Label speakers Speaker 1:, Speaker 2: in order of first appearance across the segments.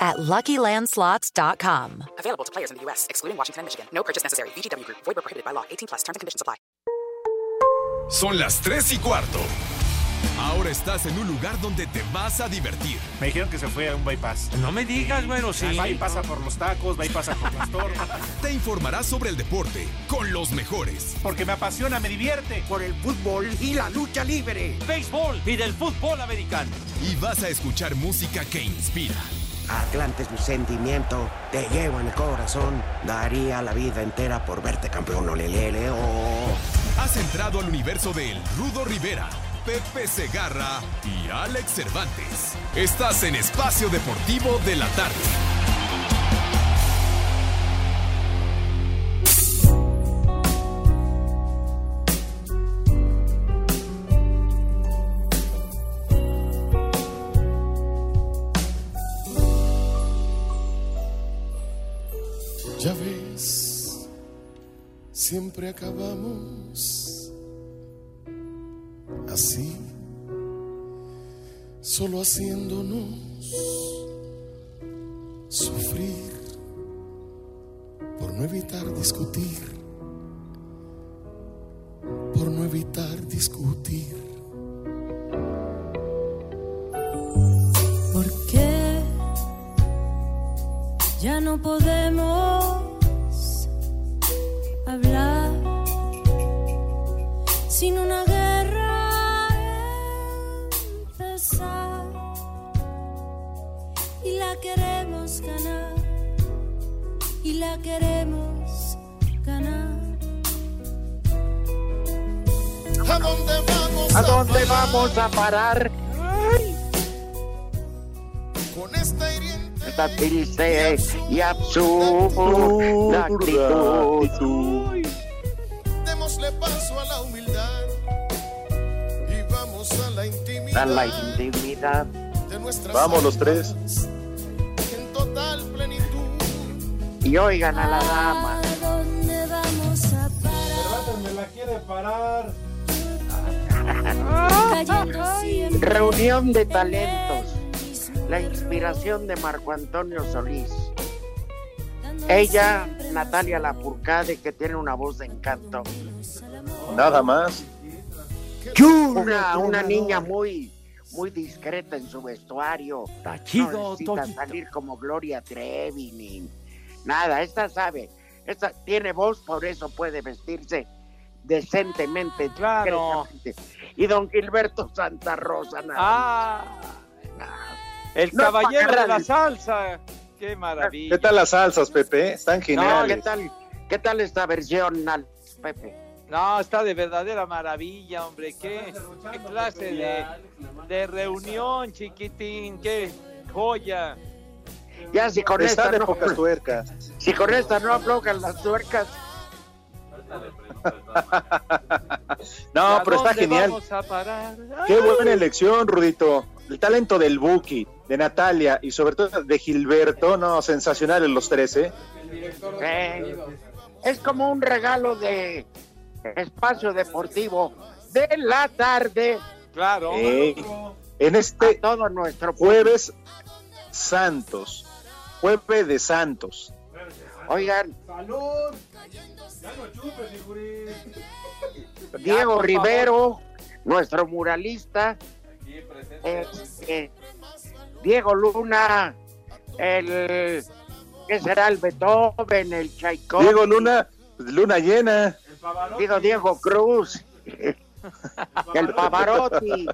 Speaker 1: at LuckyLandSlots.com.
Speaker 2: Available to players in the U.S., excluding Washington and Michigan. No purchase necessary. VGW Group. Void prohibited by law. 18 plus. Terms and conditions apply.
Speaker 3: Son las 3 y cuarto. Ahora estás en un lugar donde te vas a divertir.
Speaker 4: Me dijeron que se fue a un bypass.
Speaker 5: No me digas, bueno, sí.
Speaker 4: Va y pasa por los tacos, va y pasa por las tortas.
Speaker 3: Te informarás sobre el deporte con los mejores.
Speaker 4: Porque me apasiona, me divierte.
Speaker 6: Por el fútbol y la lucha libre.
Speaker 5: Béisbol y del fútbol americano.
Speaker 3: Y vas a escuchar música que inspira.
Speaker 6: Atlante es mi sentimiento, te llevo en el corazón. Daría la vida entera por verte campeón, olelele, oh.
Speaker 3: Has entrado al universo de El Rudo Rivera, Pepe Segarra y Alex Cervantes. Estás en Espacio Deportivo de la Tarde.
Speaker 7: Siempre acabamos así, solo haciéndonos sufrir por no evitar discutir, por no evitar discutir.
Speaker 8: ¿Por qué ya no podemos
Speaker 7: vamos
Speaker 9: a
Speaker 7: parar? con esta hiriente
Speaker 9: Esta triste y absurda actitud.
Speaker 7: Démosle paso a la humildad y vamos a la intimidad
Speaker 9: A la intimidad.
Speaker 7: de nuestras
Speaker 10: Vamos los tres.
Speaker 7: en total plenitud.
Speaker 9: Y oigan a la dama.
Speaker 8: ¿A dónde vamos a parar?
Speaker 4: me la quiere parar.
Speaker 9: Reunión de talentos. La inspiración de Marco Antonio Solís. Ella, Natalia Lafourcade, que tiene una voz de encanto.
Speaker 10: Nada más.
Speaker 9: Una, una niña muy, muy discreta en su vestuario.
Speaker 5: Está chido,
Speaker 9: no necesita salir como Gloria Trevi ni nada. Esta sabe, esta tiene voz, por eso puede vestirse decentemente,
Speaker 5: Claro.
Speaker 9: Y don Gilberto Santa Rosa, nada
Speaker 5: Ah, el
Speaker 9: No,
Speaker 5: caballero de la salsa. Qué maravilla.
Speaker 10: ¿Qué tal las salsas, Pepe? Están
Speaker 9: No, ¿qué
Speaker 10: geniales.
Speaker 9: tal, ¿Qué tal esta versión, Pepe?
Speaker 5: No, está de verdadera maravilla, hombre. Qué, qué clase de, de reunión, chiquitín. Qué joya.
Speaker 9: Ya si con
Speaker 10: Está
Speaker 9: esta
Speaker 10: de
Speaker 9: no,
Speaker 10: pocas tuercas.
Speaker 9: si con esta no aflojan las tuercas,
Speaker 10: No,
Speaker 5: ¿A
Speaker 10: pero está genial.
Speaker 5: vamos a parar?
Speaker 10: Qué buena elección, Rudito. El talento del Buki, de Natalia y sobre todo de Gilberto, no, sensacionales los tres, ¿eh?
Speaker 9: eh, es como un regalo de espacio deportivo de la tarde
Speaker 5: Claro.
Speaker 10: Eh, en este
Speaker 9: todo nuestro pueblo.
Speaker 10: jueves santos, jueves de santos.
Speaker 9: Oigan,
Speaker 4: ¡Salud! Ya no chupes.
Speaker 9: Diego Rivero, nuestro muralista, este, Diego Luna, el ¿qué será? El Beethoven, el Tchaikovsky,
Speaker 10: Diego Luna, luna llena.
Speaker 9: digo Diego Cruz, el Pavarotti,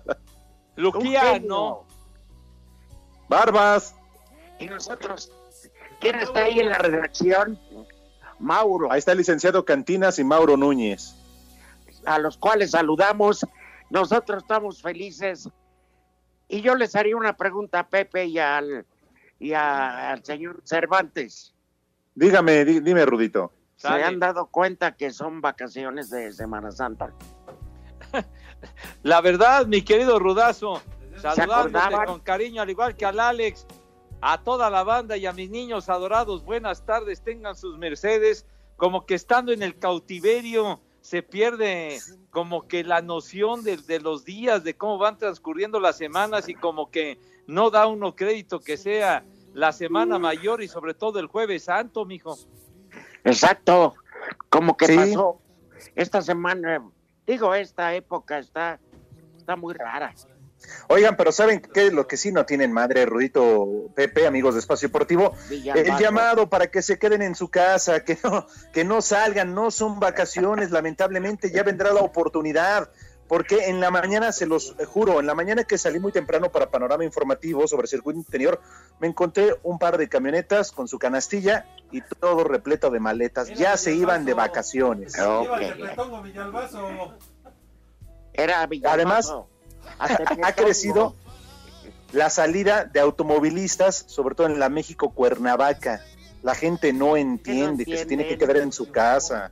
Speaker 5: Luquiano.
Speaker 9: genio.
Speaker 10: Barbas.
Speaker 9: Y nosotros, ¿quién está ahí en la redacción? Mauro,
Speaker 10: Ahí está el licenciado Cantinas y Mauro Núñez.
Speaker 9: a los cuales saludamos. Nosotros estamos felices. Y yo les haría una pregunta a Pepe y al, y a- al señor Cervantes.
Speaker 10: Dígame, di- dime, Rudito.
Speaker 9: se han dado cuenta que son vacaciones de Semana Santa.
Speaker 5: La verdad, mi querido Rudazo, saludándote con cariño, al igual que al Alex, a toda la banda y a mis niños adorados, buenas tardes, tengan sus mercedes, como que estando en el cautiverio se pierde como que la noción de, de los días, de cómo van transcurriendo las semanas y como que no da uno crédito que sea la semana mayor y sobre todo el jueves santo, mijo.
Speaker 9: Exacto, como que
Speaker 10: Sí.
Speaker 9: pasó esta semana, digo, esta época está, está muy rara.
Speaker 10: Oigan, pero ¿saben qué? Lo que sí no tienen madre, Rudito, Pepe, amigos de Espacio Deportivo, el llamado para que se queden en su casa, que no, que no salgan, no son vacaciones, lamentablemente ya vendrá la oportunidad, porque en la mañana, se los juro, en la mañana que salí muy temprano para Panorama Informativo sobre circuito interior, me encontré un par de camionetas con su canastilla y todo repleto de maletas, ya se iban de vacaciones.
Speaker 9: Era Villalbazo.
Speaker 10: Además,
Speaker 9: Que
Speaker 10: ha crecido la salida de automovilistas, sobre todo en la México Cuernavaca. La gente no entiende que se tiene que quedar en su casa.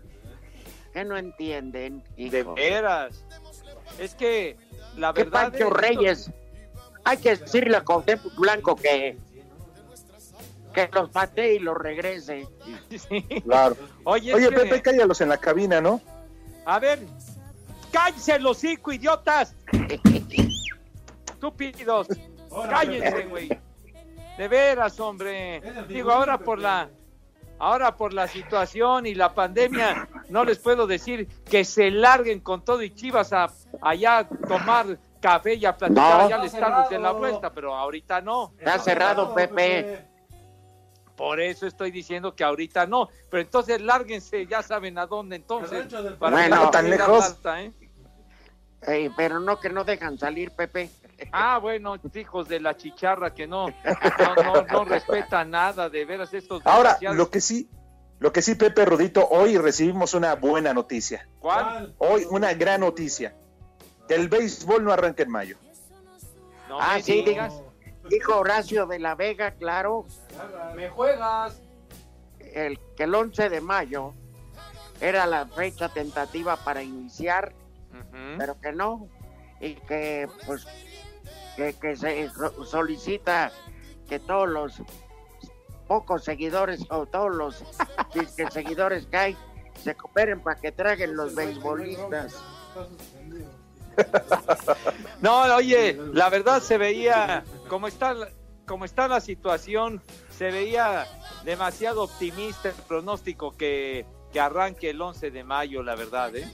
Speaker 9: que no entienden.
Speaker 5: De
Speaker 9: hijo.
Speaker 5: veras. Es que la
Speaker 9: ¿Qué
Speaker 5: verdad...
Speaker 9: Pancho
Speaker 5: es-
Speaker 9: Reyes? Hay que decirle a Cuauhtémoc Blanco que, que los patee y los regrese.
Speaker 5: Sí.
Speaker 10: Claro.
Speaker 5: Oye,
Speaker 10: Oye,
Speaker 5: que-
Speaker 10: Pepe, cállalos en la cabina, ¿no?
Speaker 5: A ver, cállense los hocico, idiotas. Estúpidos. Cállense, güey. De veras, hombre. Digo, ahora por la ahora por la situación y la pandemia no les puedo decir que se larguen con todo y Chivas a allá a tomar café y a platicar
Speaker 9: No.
Speaker 5: allá al estadio de la vuelta, pero ahorita no.
Speaker 9: Está cerrado, Pepe.
Speaker 5: Por eso estoy diciendo que ahorita no. Pero entonces lárguense, ya saben a dónde entonces. Para
Speaker 9: Bueno,
Speaker 10: tan lejos.
Speaker 5: ¿eh?
Speaker 9: Ey, pero no que no dejan salir, Pepe.
Speaker 5: Ah, bueno, hijos de la chicharra que no, no, no, no respetan nada, de veras estos
Speaker 10: Ahora, lo que sí, lo que sí, Pepe Rudito, hoy recibimos una buena noticia.
Speaker 5: ¿Cuál?
Speaker 10: Hoy una gran noticia. Que el béisbol no arranca en mayo.
Speaker 5: No
Speaker 9: Ah, sí,
Speaker 5: digas.
Speaker 9: Dijo Horacio de la Vega, claro,
Speaker 5: Me juegas.
Speaker 9: el, que el 11 de mayo era la fecha tentativa para iniciar, Pero que no. Y que, pues, que, que se so- solicita que todos los pocos seguidores o todos los disque seguidores que hay se cooperen para que traguen los beisbolistas.
Speaker 5: No, oye, la verdad se veía, como está, como está la situación, se veía demasiado optimista el pronóstico que, que arranque el 11 de mayo, la verdad, ¿eh?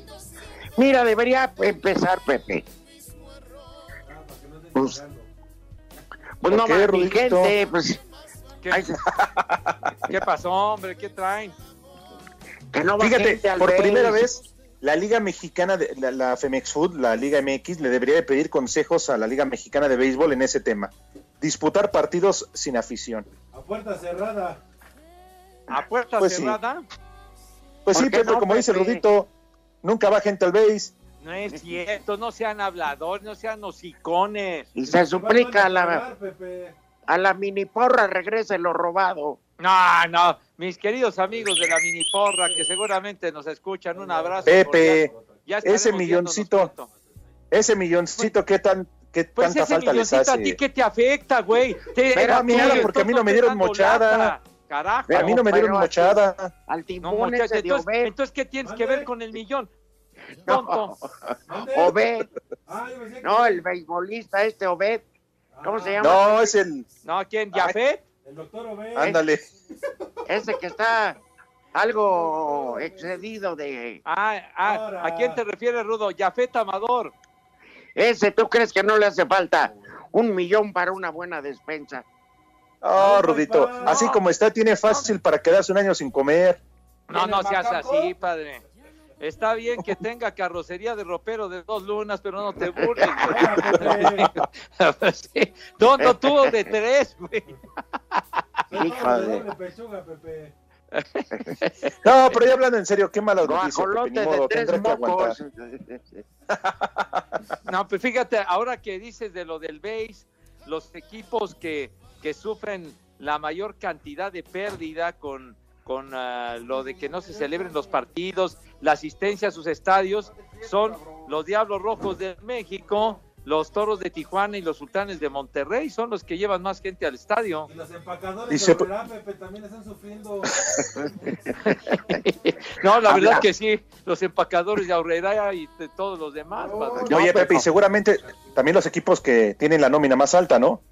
Speaker 9: Mira, debería empezar Pepe. Pues, pues
Speaker 10: ¿Por
Speaker 9: no
Speaker 10: qué,
Speaker 9: más, mi gente, pues
Speaker 5: ¿Qué, pasó, hombre? ¿Qué traen?
Speaker 9: que no va
Speaker 10: Fíjate, por primera vez, la Liga Mexicana, de, la, la Femex Food, la Liga MX, le debería de pedir consejos a la Liga Mexicana de Béisbol en ese tema. Disputar partidos sin afición.
Speaker 4: A puerta cerrada.
Speaker 5: ¿A puerta
Speaker 10: Pues sí.
Speaker 5: cerrada?
Speaker 10: Pues
Speaker 9: ¿Por
Speaker 10: sí, Pepe,
Speaker 9: no,
Speaker 10: como dice? Rudito, nunca va gente al béis.
Speaker 5: No es cierto, no sean habladores, no sean hocicones.
Speaker 9: Y se suplica a la, a la mini porra regrese lo robado.
Speaker 5: No, no, mis queridos amigos de la mini porra que seguramente nos escuchan, un abrazo.
Speaker 10: Pepe.
Speaker 5: Ya
Speaker 10: ese milloncito, ese milloncito, ¿qué, tan, qué
Speaker 5: Pues
Speaker 10: tanta
Speaker 5: ese
Speaker 10: falta les
Speaker 5: milloncito a
Speaker 10: hace?
Speaker 5: ti que te afecta, güey. Te-
Speaker 9: Pero a mí nada,
Speaker 10: porque a mí no me dieron mochada.
Speaker 5: lata. Carajo.
Speaker 10: a mí no me dieron mochada.
Speaker 9: Al
Speaker 5: No,
Speaker 9: timbón ese de
Speaker 5: entonces, entonces, ¿qué tienes que ver con el millón? Tonto.
Speaker 9: Obed,
Speaker 4: Ah,
Speaker 9: no, el beisbolista este Obed. ¿Cómo se llama?
Speaker 10: No, es el...
Speaker 5: No, ¿quién? ¿Yafet?
Speaker 4: El doctor Obed.
Speaker 10: Ándale.
Speaker 9: Ese que está algo excedido de...
Speaker 5: Ah, ah. ¿a quién te refieres, Rudo? Yafet Amador.
Speaker 9: Ese, ¿tú crees que no le hace falta un millón para una buena despensa?
Speaker 10: Oh,
Speaker 4: No,
Speaker 10: Rudito, así como está, tiene fácil para quedarse un año sin comer.
Speaker 5: No,
Speaker 4: ¿Tiene
Speaker 5: no seas así, padre. Está bien que tenga carrocería de ropero de dos lunas, pero no te burles. güey. Sí, Tonto tú de tres, güey.
Speaker 4: Pepe.
Speaker 10: No, pero ya hablando en serio, qué mala noticia, ni
Speaker 9: de
Speaker 10: modo,
Speaker 9: tres mocos.
Speaker 5: No, pues fíjate, ahora que dices de lo del base, los equipos que, que sufren la mayor cantidad de pérdida con con ah, lo de que no se celebren los partidos, la asistencia a sus estadios, son los Diablos Rojos de México, los Toros de Tijuana y los Sultanes de Monterrey, son los que llevan más gente al estadio.
Speaker 4: Y los empacadores de Obrera, Pepe, también están sufriendo.
Speaker 5: No, la
Speaker 9: Habla.
Speaker 5: verdad que sí, los empacadores de Aurrera y de todos los demás.
Speaker 9: No,
Speaker 10: Oye, Pepe, y seguramente también los equipos que tienen la nómina más alta, ¿no?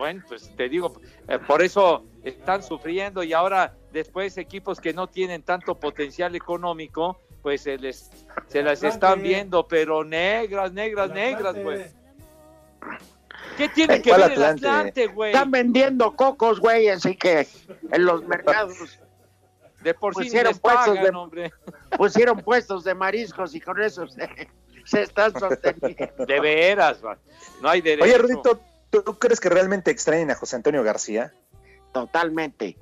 Speaker 5: Bueno, pues te digo, eh, por eso están sufriendo y ahora después equipos que no tienen tanto potencial económico, pues se les se las están viendo, pero negras, negras, negras, güey. ¿Qué tiene que
Speaker 10: ¿Cuál
Speaker 5: ver el
Speaker 10: Atlante?
Speaker 5: Güey?
Speaker 9: Están vendiendo cocos, güey, así que en los mercados
Speaker 5: De por sí
Speaker 9: pusieron
Speaker 5: les
Speaker 9: puestos
Speaker 5: pagan,
Speaker 9: de-
Speaker 5: hombre.
Speaker 9: pusieron puestos de mariscos y con eso se, se están sosteniendo.
Speaker 5: De veras, no hay derecho.
Speaker 10: Oye, Rudito, ¿tú crees que realmente extrañen a José Antonio García?
Speaker 9: Totalmente.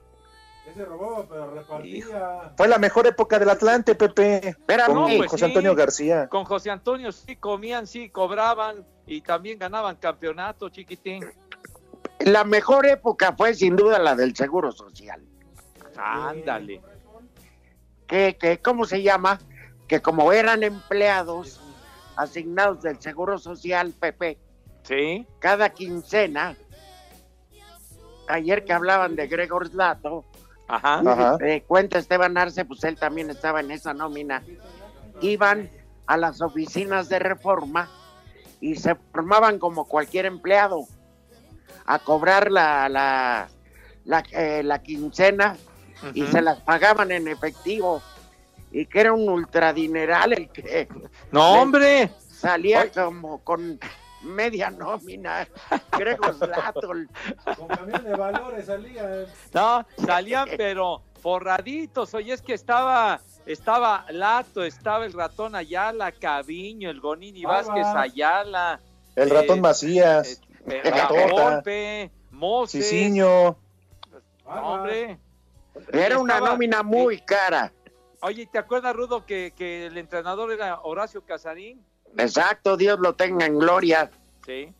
Speaker 4: Ese robaba, pero repartía.
Speaker 10: Fue la mejor época del Atlante, Pepe.
Speaker 9: Pero
Speaker 10: con
Speaker 5: no, pues
Speaker 10: José
Speaker 5: sí.
Speaker 10: Antonio García.
Speaker 5: Con José Antonio sí comían, sí cobraban y también ganaban campeonato, chiquitín.
Speaker 9: La mejor época fue sin duda la del Seguro Social.
Speaker 5: Ándale.
Speaker 9: Que, que, ¿Cómo se llama? Que como eran empleados asignados del Seguro Social, Pepe,
Speaker 5: Sí.
Speaker 9: cada quincena, ayer que hablaban de Gregor Slato,
Speaker 5: Ajá.
Speaker 10: Ajá.
Speaker 9: eh, cuenta Esteban Arce, pues él también estaba en esa nómina, iban a las oficinas de reforma y se formaban como cualquier empleado a cobrar la, la, la, eh, la quincena y se las pagaban en efectivo y que era un ultradineral el que
Speaker 5: No, hombre.
Speaker 9: salía como con media nómina, Gregor Slato,
Speaker 4: Con camión de valores salían.
Speaker 5: No, salían pero forraditos. Oye, es que estaba, estaba Lato, estaba el ratón Ayala, Caviño, el Gonini. Vázquez Ayala,
Speaker 10: El
Speaker 5: Eh,
Speaker 10: ratón Macías,
Speaker 5: eh,
Speaker 10: La
Speaker 5: la
Speaker 10: Tota.
Speaker 5: Volpe, Moses. No, hombre.
Speaker 9: era una
Speaker 5: Estaba-
Speaker 9: nómina muy cara.
Speaker 5: Oye, ¿te acuerdas, Rudo, que, que el entrenador era Horacio Casarín?
Speaker 9: Exacto, Dios lo tenga en gloria.
Speaker 5: Sí.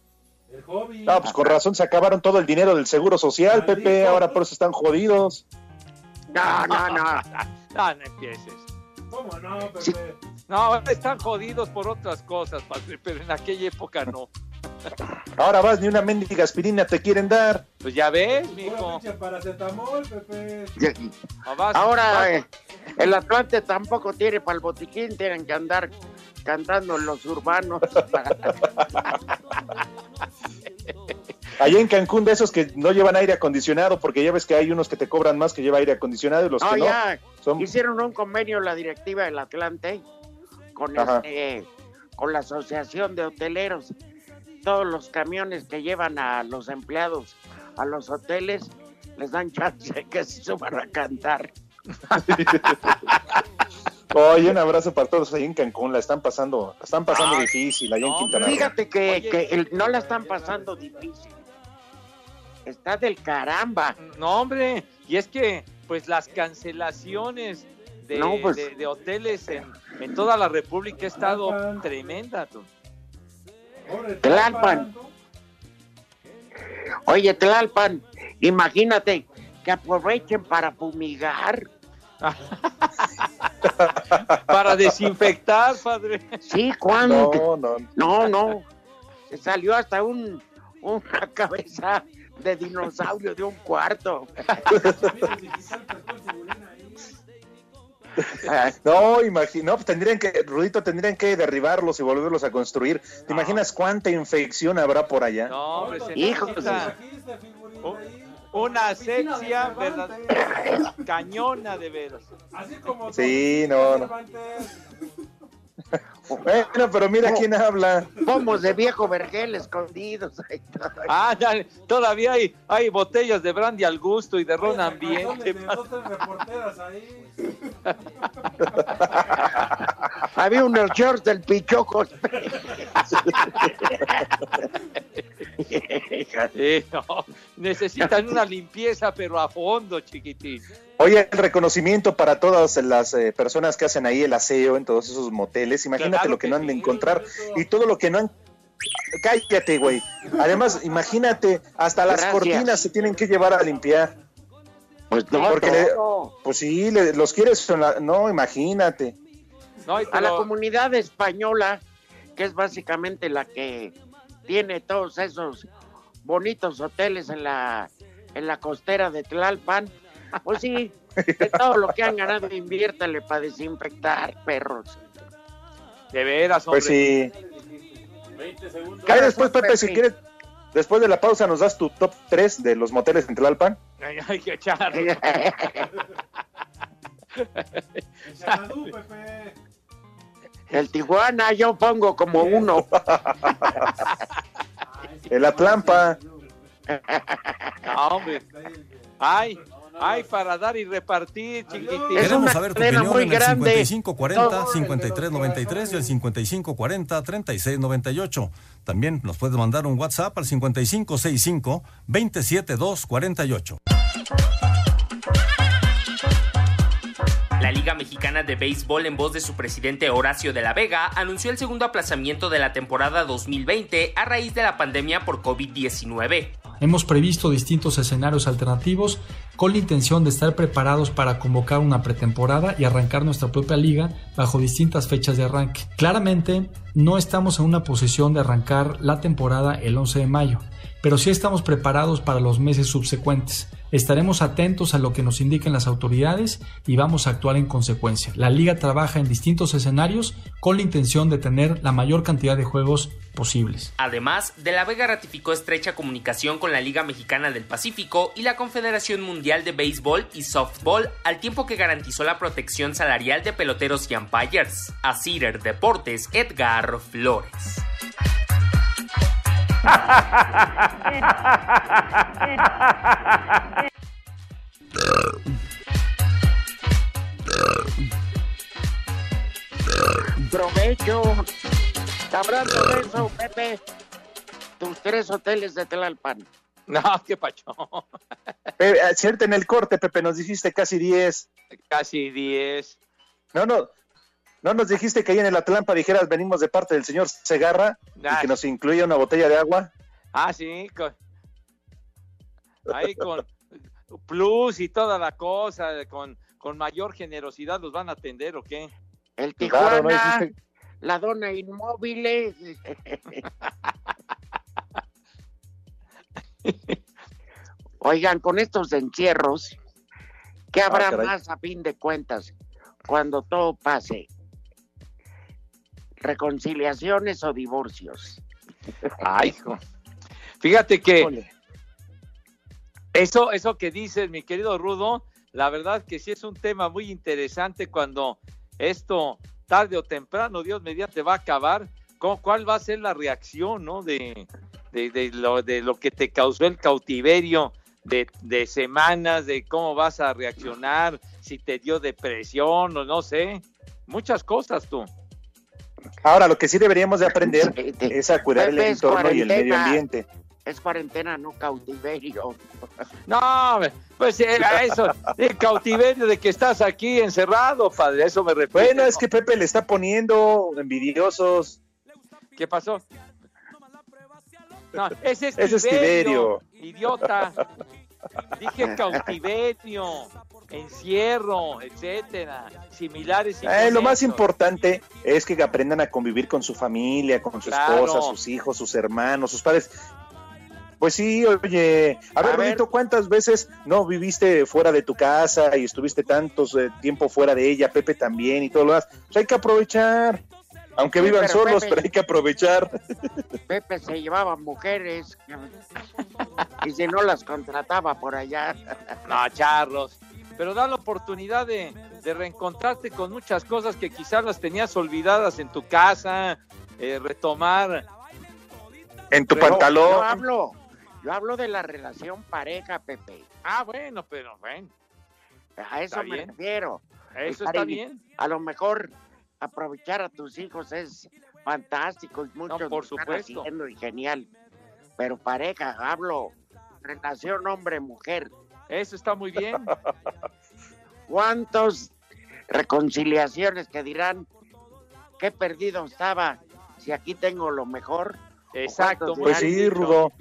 Speaker 4: El hobby.
Speaker 10: No, pues con razón se acabaron todo el dinero del Seguro Social,
Speaker 4: Maldito.
Speaker 10: Pepe. Ahora por eso están jodidos.
Speaker 9: No, no, no.
Speaker 5: No, no empieces.
Speaker 4: ¿Cómo no, Pepe?
Speaker 9: Sí.
Speaker 5: No, ahora están jodidos por otras cosas, padre, pero en aquella época no.
Speaker 10: Ahora vas, ni una mendiga aspirina te quieren dar.
Speaker 5: Pues ya ves, mijo.
Speaker 4: pinche paracetamol, Pepe.
Speaker 9: Ahora eh, el Atlante tampoco tiene para el botiquín, tienen que andar cantando en los urbanos.
Speaker 10: Allá en Cancún, de esos que no llevan aire acondicionado, porque ya ves que hay unos que te cobran más que lleva aire acondicionado y los
Speaker 9: No,
Speaker 10: que no.
Speaker 9: ya
Speaker 10: Son...
Speaker 9: hicieron un convenio la directiva del Atlante con este, con la asociación de hoteleros. Todos los camiones que llevan a los empleados a los hoteles les dan chance que se suban a cantar.
Speaker 10: Oye, un abrazo para todos ahí en Cancún. La están pasando, la están pasando
Speaker 5: Ay,
Speaker 10: difícil allá en Quintana Roo.
Speaker 9: Fíjate que,
Speaker 5: Oye.
Speaker 9: que el- no la están pasando difícil. Está del caramba.
Speaker 5: No, hombre, y es que, pues las cancelaciones de,
Speaker 9: No, pues.
Speaker 5: de- de hoteles en, en toda la República ha estado
Speaker 4: Tlalpan.
Speaker 5: tremenda. tú.
Speaker 9: Tlalpan. Oye, Tlalpan, imagínate que aprovechen para fumigar.
Speaker 5: Para desinfectar, padre.
Speaker 9: Sí, ¿cuándo?
Speaker 10: No, no.
Speaker 9: No, no. Se salió hasta un, una cabeza de dinosaurio de un cuarto.
Speaker 10: No, imagino, pues tendrían que, Rudito, tendrían que derribarlos y volverlos a construir. ¿Te imaginas cuánta infección habrá por allá?
Speaker 5: No, hombre, se
Speaker 9: Hijos.
Speaker 5: necesita
Speaker 4: Oh.
Speaker 5: Una asepsia verdad, cañona de veras.
Speaker 4: Así como
Speaker 10: Sí, no, no. Bueno, pero mira quién habla.
Speaker 9: Pomos de viejo vergel escondidos. ahí.
Speaker 5: Ah, dale, todavía hay, hay botellas de brandy al gusto y de ron ambiente.
Speaker 4: Reporteras ahí.
Speaker 9: Había unos shorts del pichoco.
Speaker 5: No, necesitan una limpieza, pero a fondo, chiquitín.
Speaker 10: Oye, el reconocimiento para todas las eh, personas que hacen ahí el aseo en todos esos moteles. Imagínate
Speaker 5: Claro
Speaker 10: lo que,
Speaker 5: que
Speaker 10: no han de encontrar y todo lo que no han. Cállate, güey. Además, imagínate, hasta las
Speaker 9: Gracias.
Speaker 10: cortinas se tienen que llevar a limpiar.
Speaker 9: Pues no,
Speaker 10: Porque le-. Pues sí, le- los quieres, la- no, imagínate.
Speaker 5: No,
Speaker 9: a la comunidad española, que es básicamente la que tiene todos esos bonitos hoteles en la, en la costera de Tlalpan, pues sí, de todo lo que han ganado, inviértale para desinfectar perros.
Speaker 5: de veras, hombre.
Speaker 10: Pues sí.
Speaker 4: 20 segundos.
Speaker 10: Después, Pepe, si quieres, después de la pausa nos das tu top 3 de los moteles en Tlalpan.
Speaker 5: Ay, hay que echar.
Speaker 4: En Xanadu, Pepe.
Speaker 9: El Tijuana yo pongo como uno.
Speaker 10: El Atlampa.
Speaker 5: No, hombre. Ay, ay, para dar y repartir, chiquitín.
Speaker 9: Es
Speaker 11: Queremos
Speaker 9: una
Speaker 11: saber tu opinión
Speaker 9: muy
Speaker 11: en el
Speaker 9: grande.
Speaker 11: 5540-5393 y el 5540-3698. También nos puedes mandar un WhatsApp al 5565-27248.
Speaker 12: La Liga Mexicana de Béisbol, en voz de su presidente Horacio de la Vega, anunció el segundo aplazamiento de la temporada 2020 a raíz de la pandemia por COVID-19.
Speaker 13: Hemos previsto distintos escenarios alternativos con la intención de estar preparados para convocar una pretemporada y arrancar nuestra propia liga bajo distintas fechas de arranque. Claramente, no estamos en una posición de arrancar la temporada el 11 de mayo, pero sí estamos preparados para los meses subsecuentes. Estaremos atentos a lo que nos indiquen las autoridades y vamos a actuar en consecuencia. La liga trabaja en distintos escenarios con la intención de tener la mayor cantidad de juegos posibles.
Speaker 12: Además, De la Vega ratificó estrecha comunicación con la Liga Mexicana del Pacífico y la Confederación Mundial de Béisbol y Softball, al tiempo que garantizó la protección salarial de peloteros y umpires. A Deportes, Edgar Flores.
Speaker 9: Provecho. Hablando de eso, Pepe, tus tres hoteles de Tlalpan.
Speaker 5: No, qué pacho.
Speaker 10: Pepe, cierto, en el corte, Pepe, nos dijiste casi 10.
Speaker 5: Casi 10.
Speaker 10: No, no. No nos dijiste que ahí en el Atlampa dijeras venimos de parte del señor Segarra y
Speaker 5: Ah,
Speaker 10: que nos incluía una botella de agua.
Speaker 5: Ah, sí. con- ahí con plus y toda la cosa, con, con mayor generosidad los van a atender o qué.
Speaker 9: El
Speaker 10: Claro,
Speaker 9: Tijuana,
Speaker 10: no hiciste-
Speaker 9: la dona inmóviles. Oigan, con estos encierros, ¿qué habrá
Speaker 10: Ah, caray.
Speaker 9: más a fin de cuentas cuando todo pase? ¿Reconciliaciones o divorcios?
Speaker 5: Ay, hijo. Fíjate que eso, eso que dices, mi querido Rudo, la verdad que sí es un tema muy interesante cuando esto tarde o temprano, Dios mediante, va a acabar. ¿Cómo- ¿Cuál va a ser la reacción, no? De, de, de lo, de lo que te causó el cautiverio de, de semanas, de cómo vas a reaccionar, si te dio depresión o no sé. Muchas cosas tú.
Speaker 10: Ahora, lo que sí deberíamos de aprender es a cuidar el entorno y el medio ambiente.
Speaker 9: Es cuarentena, no cautiverio.
Speaker 5: No, pues era eso, el cautiverio de que estás aquí encerrado, padre, eso me refiero.
Speaker 10: Bueno, es que Pepe le está poniendo envidiosos.
Speaker 5: ¿Qué pasó? No, ese es
Speaker 10: Ese es
Speaker 5: Tiberio,
Speaker 10: Tiberio.
Speaker 5: idiota. Dije cautiverio, encierro, etcétera, similares.
Speaker 10: Eh, lo más importante es que aprendan a convivir con su familia, con su
Speaker 5: Claro.
Speaker 10: esposa, sus hijos, sus hermanos, sus padres. Pues sí, oye, a, ver,
Speaker 9: ver.
Speaker 10: ¿cuántas veces no viviste fuera de tu casa y estuviste tantos eh, tiempo fuera de ella, Pepe también y todo lo demás? Pues hay que aprovechar, aunque
Speaker 9: Sí,
Speaker 10: vivan
Speaker 9: pero
Speaker 10: solos,
Speaker 9: Pepe-
Speaker 10: pero hay que aprovechar.
Speaker 9: Pepe se llevaba mujeres y si no las contrataba por allá.
Speaker 5: No, charros. Pero da la oportunidad de, de reencontrarte con muchas cosas que quizás las tenías olvidadas en tu casa, eh, retomar.
Speaker 10: En tu
Speaker 9: Pero Yo
Speaker 10: pantalón.
Speaker 9: hablo, yo hablo de la relación pareja, Pepe.
Speaker 5: Ah, bueno, pero bueno,
Speaker 9: A eso me
Speaker 5: bien.
Speaker 9: refiero.
Speaker 5: eso está
Speaker 9: en-
Speaker 5: bien.
Speaker 9: A lo mejor aprovechar a tus hijos es fantástico y muchos
Speaker 5: No, por supuesto.
Speaker 9: haciendo y genial. Pero pareja, hablo, relación hombre-mujer.
Speaker 5: Eso está muy bien.
Speaker 9: ¿Cuántos reconciliaciones que dirán qué perdido estaba si aquí tengo lo mejor?
Speaker 5: Exacto. muy
Speaker 10: Pues sí,
Speaker 5: dicho,
Speaker 10: Rudo.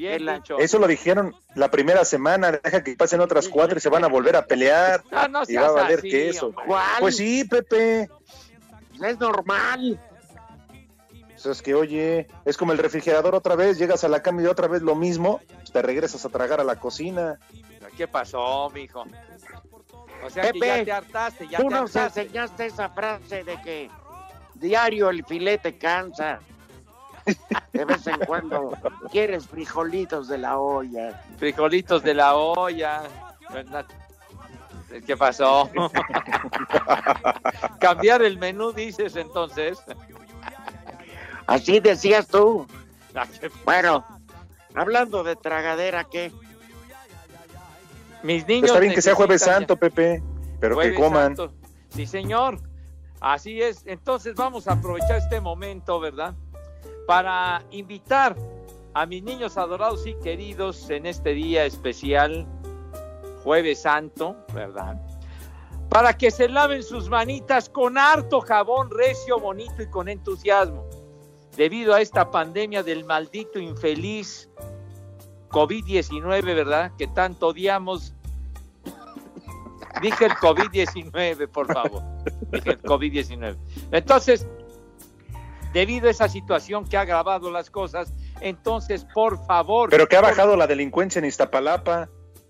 Speaker 10: Eso lo dijeron la primera semana, deja que pasen otras cuatro y se van a volver a pelear.
Speaker 5: No, no
Speaker 10: y va a valer
Speaker 5: así,
Speaker 10: que eso. Pues sí, Pepe.
Speaker 9: Es normal.
Speaker 10: Pues es que, oye, es como el refrigerador otra vez, llegas a la cama y otra vez lo mismo, pues te regresas a tragar a la cocina.
Speaker 5: ¿Qué pasó, mijo? O sea que ya
Speaker 9: Pepe,
Speaker 5: te hartaste, ya
Speaker 9: tú
Speaker 5: te
Speaker 9: nos
Speaker 5: hartaste.
Speaker 9: enseñaste esa frase de que diario el filete cansa. De vez en cuando quieres frijolitos de la olla.
Speaker 5: Frijolitos de la olla. ¿Qué pasó? Cambiar el menú, dices entonces.
Speaker 9: Así decías tú.
Speaker 5: Ah,
Speaker 9: Bueno, hablando de tragadera, ¿qué?
Speaker 5: Mis niños.
Speaker 10: Está bien que sea jueves santo, Pepe, pero que coman.
Speaker 5: Santo. Sí, señor. Así es. Entonces vamos a aprovechar este momento, ¿verdad? Para invitar a mis niños adorados y queridos en este día especial, Jueves Santo, ¿verdad? Para que se laven sus manitas con harto jabón recio, bonito y con entusiasmo. Debido a esta pandemia del maldito infeliz COVID-19, ¿verdad? Que tanto odiamos. Dije el COVID-19, por favor. Dije el COVID-19. Entonces, debido a esa situación que ha agravado las cosas, entonces, por favor.
Speaker 10: Pero que ha
Speaker 5: por-
Speaker 10: bajado la delincuencia en Iztapalapa,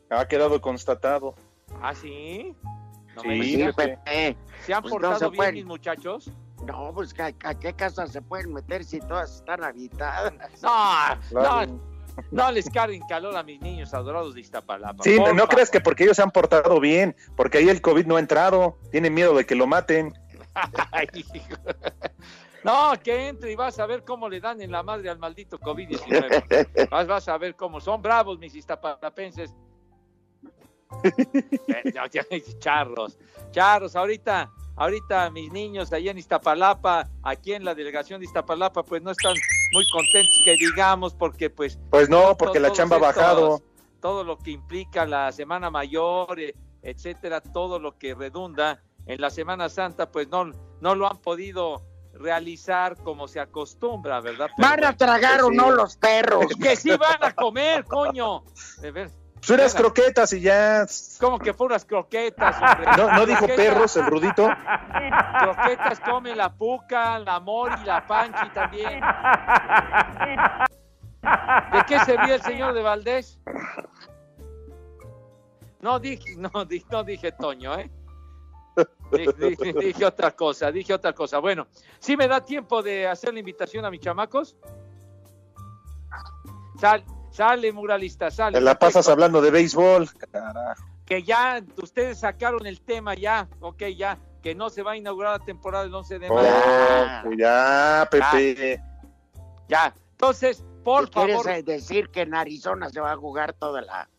Speaker 10: ha quedado constatado.
Speaker 5: ¿Ah, sí? No
Speaker 10: Sí,
Speaker 5: me.
Speaker 10: Pepe.
Speaker 5: ¿Se han
Speaker 9: Pues no
Speaker 5: portado
Speaker 9: se
Speaker 5: bien mis muchachos?
Speaker 9: No, pues ¿a, a qué casa se pueden meter si todas están habitadas?
Speaker 5: No,
Speaker 10: Claro.
Speaker 5: no, no les carguen calor a mis niños adorados de Iztapalapa.
Speaker 10: Sí, no creas que porque ellos se han portado bien, porque ahí el COVID no ha entrado, tienen miedo de que lo maten.
Speaker 5: Ay, hijo. No, que entre y vas a ver cómo le dan en la madre al maldito COVID-19. Vas, vas a ver cómo son bravos mis iztapalapenses. Eh, Charros, charros, ahorita, ahorita mis niños allá en Iztapalapa, aquí en la delegación de Iztapalapa, pues no están muy contentos que digamos, porque pues
Speaker 10: Pues no, porque la chamba ha bajado.
Speaker 5: Todo lo que implica la Semana Mayor, eh, etcétera, todo lo que redunda en la Semana Santa, pues no, no lo han podido realizar como se acostumbra, ¿verdad? Pero
Speaker 9: ¿Van a tragar o
Speaker 10: sí.
Speaker 9: no los perros?
Speaker 5: que sí van a comer, coño. De ver,
Speaker 10: Pues unas croquetas y ya.
Speaker 5: como que puras croquetas, hombre.
Speaker 10: No, no dijo
Speaker 5: Croquetas-
Speaker 10: perros el rudito.
Speaker 5: Croquetas come la puca, la mori, la panchi también. ¿De qué se ríe el señor de Valdés? No dije, no, di- no dije Toño, ¿eh? Di- di- Dije, otra cosa, dije otra cosa. Bueno, ¿sí me da tiempo de hacer la invitación a mis chamacos? Sal, sale, muralista, sale.
Speaker 10: Te la pasas
Speaker 5: perfecto.
Speaker 10: hablando de béisbol. Carajo.
Speaker 5: que ya ustedes sacaron el tema ya, ok, ya, que no se va a inaugurar la temporada del 11 de mayo.
Speaker 10: Oh, pues ya, Pepe.
Speaker 5: Ya, entonces, por
Speaker 9: ¿Qué ¿Quieres
Speaker 5: favor,
Speaker 9: eh, decir que en Arizona se va a jugar toda la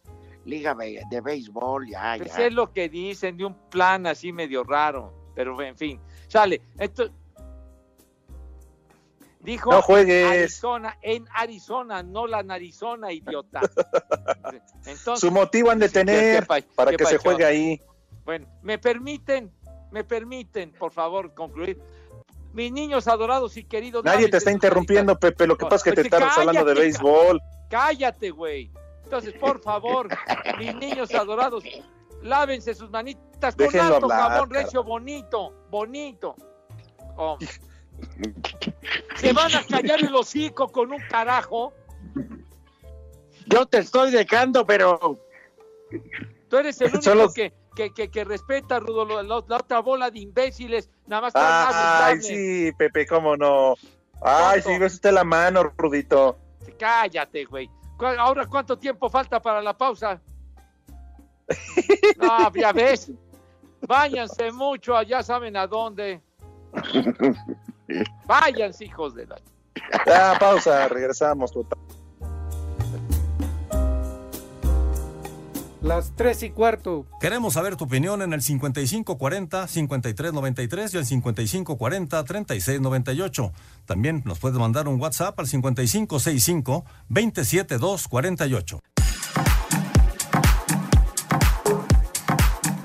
Speaker 9: liga de béisbol? Ya,
Speaker 5: pues
Speaker 9: ya.
Speaker 5: es lo que dicen de un plan así medio raro, pero en fin, sale. Esto, dijo
Speaker 10: No juegues.
Speaker 5: Arizona, en Arizona, no la narizona, idiota. Entonces,
Speaker 10: Su motivo han de tener
Speaker 5: ¿Qué pa-
Speaker 10: para que se juegue ahí.
Speaker 5: Bueno, me permiten, me permiten, por favor, concluir. Mis niños adorados y queridos.
Speaker 10: Nadie te está interrumpiendo. Pepe. Lo que pasa es que te estás hablando de béisbol.
Speaker 5: Cállate, güey. Entonces, por favor, mis niños adorados, lávense sus manitas con
Speaker 10: Déjenlo
Speaker 5: harto
Speaker 10: hablar,
Speaker 5: jabón recio, bonito, bonito. Oh. Se van a callar el hocico con un carajo.
Speaker 9: Yo te estoy dejando, pero
Speaker 5: Tú eres el único
Speaker 10: Solo-
Speaker 5: que, que, que, que respeta, Rudo, la, la- otra bola de imbéciles. Nada más
Speaker 10: Ay, sí, Pepe, cómo no. Ay,
Speaker 5: Tonto.
Speaker 10: sí, ves usted la mano, Rudito.
Speaker 5: Cállate, güey. ¿Cu- Ahora, ¿cuánto tiempo falta para la pausa? No, ya ves. Váyanse mucho, ya saben a dónde. Váyanse, hijos de la...
Speaker 10: Ya, pausa, regresamos. total.
Speaker 14: Las tres y cuarto.
Speaker 11: Queremos saber tu opinión en el 5540-5393 y el 5540-3698. También nos puedes mandar un WhatsApp al 5565-27248.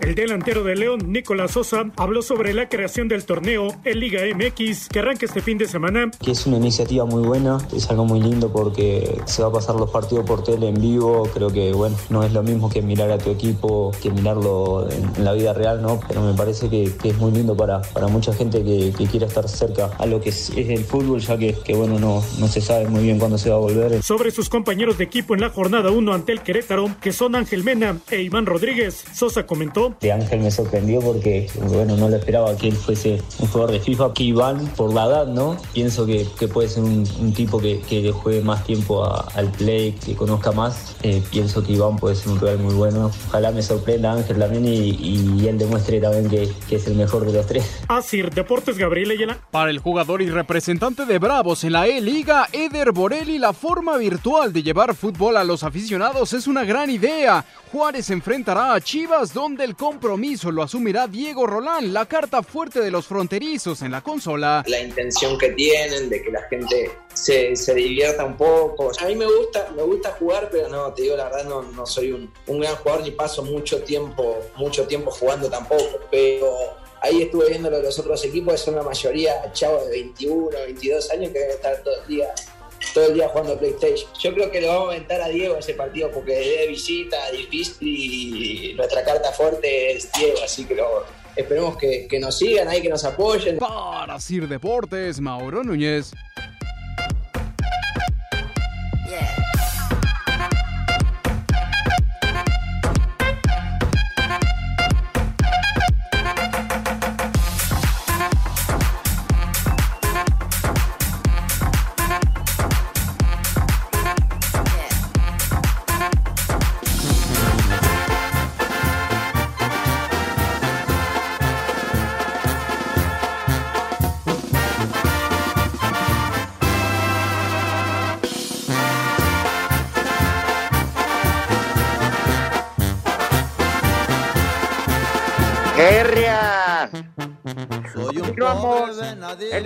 Speaker 14: El El delantero de León, Nicolás Sosa, habló sobre la creación del torneo en Liga MX que arranca este fin de semana.
Speaker 15: Que es una iniciativa muy buena, es algo muy lindo porque se va a pasar los partidos por tele en vivo. Creo que bueno, no es lo mismo que mirar a tu equipo, que mirarlo en, en la vida real, ¿no? Pero me parece que, que es muy lindo para, para mucha gente que, que quiera estar cerca a lo que es, es el fútbol, ya que, que bueno, no, no se sabe muy bien cuándo se va a volver.
Speaker 14: Sobre sus compañeros de equipo en la jornada 1 ante el Querétaro, que son Ángel Mena e Iván Rodríguez, Sosa comentó.
Speaker 15: De Ángel me sorprendió porque, bueno, no lo esperaba que él fuese un jugador de FIFA. Que Iván, por la edad, ¿no? Pienso que, que puede ser un, un tipo que, que le juegue más tiempo a- al play, que conozca más. Eh, pienso que Iván puede ser un rival muy bueno. Ojalá me sorprenda Ángel también y, y él demuestre también que, que es el mejor de los tres.
Speaker 14: Asir Deportes Gabriel Ayala.
Speaker 16: Para el jugador y representante de Bravos en la E-Liga, Eder Borelli, la forma virtual de llevar fútbol a los aficionados es una gran idea. Juárez enfrentará a Chivas, donde el compromiso lo asumirá Diego Rolán, la carta fuerte de los fronterizos en la consola.
Speaker 17: la intención que tienen de que la gente se, se divierta un poco. A mí me gusta, me gusta jugar, pero no, te digo la verdad, no, no soy un, un gran jugador ni paso mucho tiempo, mucho tiempo jugando tampoco, pero ahí estuve viendo lo de los otros equipos, son la mayoría chavos de 21, 22 años que deben estar todo el día todo el día jugando PlayStation. Yo creo que le vamos a aventar a Diego ese partido porque de visita, difícil y nuestra carta fuerte es Diego, así que esperemos que, que nos sigan ahí, que nos apoyen.
Speaker 16: Para Sir Deportes, Mauro Núñez.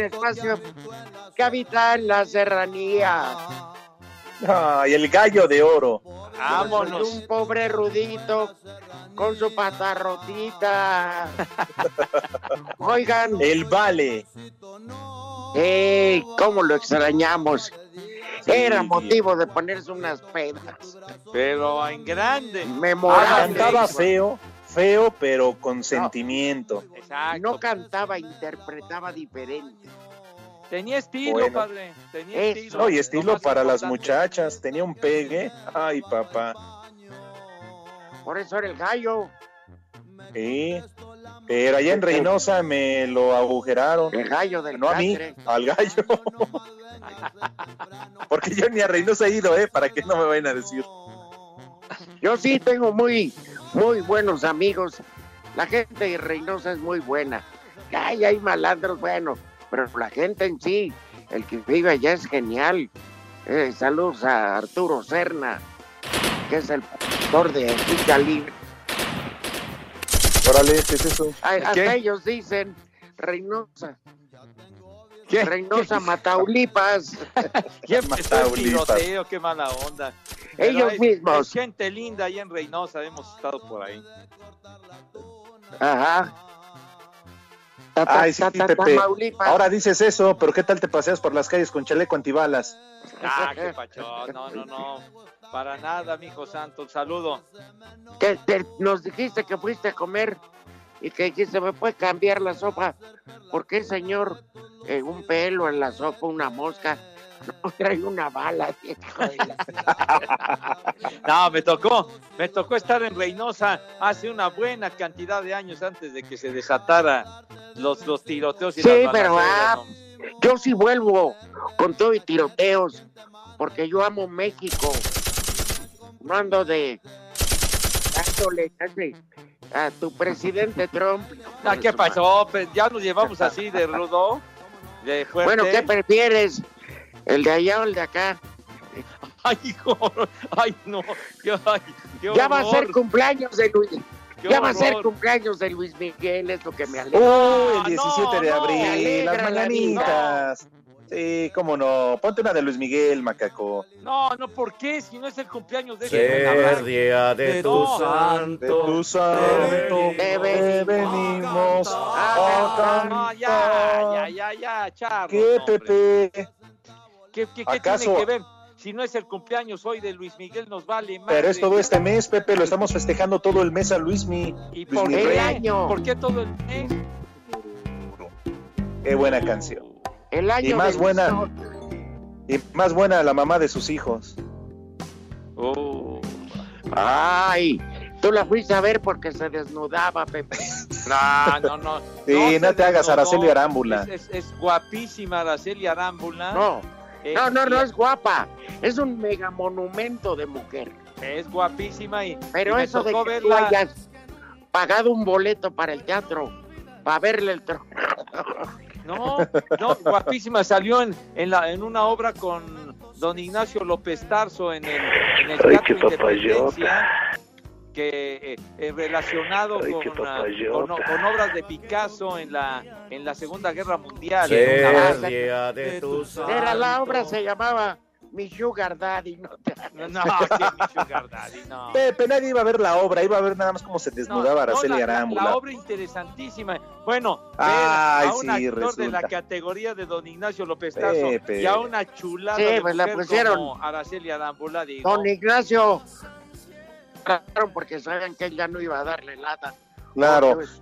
Speaker 9: Espacio que habita en la serranía.
Speaker 10: Ay, el gallo de oro.
Speaker 9: Vámonos. Un pobre rudito con su pata rotita. Oigan.
Speaker 10: El vale.
Speaker 9: ¡Ey! ¿Cómo lo extrañamos? Era motivo de ponerse unas pedas.
Speaker 5: Pero en grande.
Speaker 9: Memorable.
Speaker 10: Ah, cantaba feo, feo, pero con sentimiento.
Speaker 9: No cantaba, interpretaba diferente.
Speaker 5: Tenía estilo,
Speaker 10: Bueno.
Speaker 5: padre. Tenía estilo.
Speaker 10: No, y
Speaker 5: Lo
Speaker 10: estilo para las muchachas. Tenía un pegue. Ay, papá.
Speaker 9: Por eso era el gallo.
Speaker 10: Sí. Pero allá en Reynosa me lo agujeraron.
Speaker 9: El gallo del
Speaker 10: No a mí, al gallo. Porque yo ni a Reynosa he ido, ¿eh? Para que no me vayan a decir.
Speaker 9: Yo sí tengo muy, muy buenos amigos. La gente de Reynosa es muy buena. Ay, hay malandros, bueno, pero la gente en sí, el que vive allá es genial. Eh, saludos a Arturo Serna, que es el pastor de Lucha Libre.
Speaker 10: Órale, ¿qué es eso?
Speaker 9: Ay, hasta
Speaker 10: ¿Qué?
Speaker 9: ellos dicen Reynosa. Reynosa, Mataulipas.
Speaker 5: ¿Quién el
Speaker 10: Mataulipas.
Speaker 5: tiroteo? Qué mala onda.
Speaker 9: Ellos
Speaker 5: es-
Speaker 9: mismos.
Speaker 5: gente linda ahí en Reynosa, hemos estado por ahí.
Speaker 9: Ajá.
Speaker 10: Ay, sí,
Speaker 9: ta, ta,
Speaker 10: Pepe.
Speaker 9: Tamaulipas.
Speaker 10: Ahora dices eso, pero ¿qué tal te paseas por las calles con chaleco antibalas?
Speaker 5: Ah, qué pachón. No, no, no. Para nada, mijo santo. Un saludo.
Speaker 9: que te- nos dijiste que fuiste a comer y que dijiste, ¿me puede cambiar la sopa? porque señor? Eh, un pelo en la sopa, una mosca. No trae una bala.
Speaker 5: No, me tocó, me tocó estar en Reynosa hace una buena cantidad de años antes de que se desatara los, los tiroteos y
Speaker 9: Sí,
Speaker 5: las
Speaker 9: pero ah, yo sí vuelvo con todo y tiroteos, porque yo amo México. No ando de dándole a tu presidente Trump.
Speaker 5: Ah, ¿Qué pasó? Pues ya nos llevamos así de rudo, de fuerte.
Speaker 9: Bueno, ¿qué prefieres? ¿El de allá o el de acá?
Speaker 5: Ay, hijo, ay, no. Qué- ay, qué
Speaker 9: Ya va a ser
Speaker 5: horror.
Speaker 9: cumpleaños de Luis.
Speaker 5: Qué
Speaker 9: Ya va a ser
Speaker 5: horror.
Speaker 9: cumpleaños de Luis Miguel, es lo que me alegra.
Speaker 10: Uy, el
Speaker 5: no,
Speaker 10: 17 de
Speaker 5: no,
Speaker 10: abril,
Speaker 9: me alegra
Speaker 10: las
Speaker 9: la
Speaker 10: mañanitas. Sí, cómo no. Ponte una de Luis Miguel, macaco.
Speaker 5: No, no, ¿por qué? Si no es el cumpleaños de buen
Speaker 10: día de tu
Speaker 5: No.
Speaker 10: santo, de tu santo,
Speaker 9: Te
Speaker 10: te venimos a
Speaker 5: No,
Speaker 10: cantar.
Speaker 5: ya, ya, ya, ya, charro.
Speaker 10: ¿Qué,
Speaker 5: hombre.
Speaker 10: Pepe?
Speaker 5: ¿Qué, qué, qué
Speaker 10: ¿Acaso?
Speaker 5: tiene que ver? Si no es el cumpleaños hoy de Luis Miguel, nos vale más.
Speaker 10: Pero es todo este mes, Pepe, lo estamos festejando todo el mes a Luismi.
Speaker 5: ¿Y
Speaker 10: Luis
Speaker 5: por
Speaker 10: Mi
Speaker 5: qué?
Speaker 10: Rey.
Speaker 5: ¿Por qué todo el mes?
Speaker 10: Qué buena canción.
Speaker 9: El año
Speaker 10: Y más
Speaker 9: del
Speaker 10: buena,
Speaker 9: sol.
Speaker 10: y más buena la mamá de sus hijos.
Speaker 5: Oh.
Speaker 9: Ay, tú la fuiste a ver porque se desnudaba, Pepe.
Speaker 5: No, no, no.
Speaker 10: Sí, no, te hagas. Araceli Arámbula.
Speaker 5: Es, es- es guapísima Araceli Arámbula.
Speaker 9: No,
Speaker 5: Eh,
Speaker 9: no, no, no es guapa. Es un mega monumento de mujer.
Speaker 5: Es guapísima y,
Speaker 9: Pero
Speaker 5: y me
Speaker 9: eso de que tú hayas pagado un boleto para el teatro, para verle el tro...
Speaker 5: No, no, guapísima. Salió en, en, la, en una obra con don Ignacio López Tarso en el, en el
Speaker 18: Ay,
Speaker 5: Teatro Independencia, que eh, eh, relacionado
Speaker 18: Ay,
Speaker 5: con,
Speaker 18: qué
Speaker 5: ah, con, con obras de Picasso en la, en la Segunda Guerra Mundial.
Speaker 10: Ser
Speaker 5: en una banda.
Speaker 10: día de tu
Speaker 9: Era la obra, se llamaba Mi Sugar Daddy. No, te hagas.
Speaker 5: No, que mi Sugar Daddy, no.
Speaker 10: Pepe, nadie iba a ver la obra, iba a ver nada más cómo se desnudaba
Speaker 5: No,
Speaker 10: Araceli
Speaker 5: la, la-
Speaker 10: Arámbula.
Speaker 5: la obra interesantísima. Bueno,
Speaker 10: Ay,
Speaker 5: a un
Speaker 10: sí,
Speaker 5: actor de la categoría de don Ignacio López Tarso
Speaker 10: Pepe.
Speaker 5: y a una chulada
Speaker 9: Sí,
Speaker 5: de
Speaker 9: pues la pusieron.
Speaker 5: como Araceli Arámbula, digo.
Speaker 9: Don Ignacio, trataron porque sabían que él ya no iba a darle lata.
Speaker 10: Claro.
Speaker 9: Pues,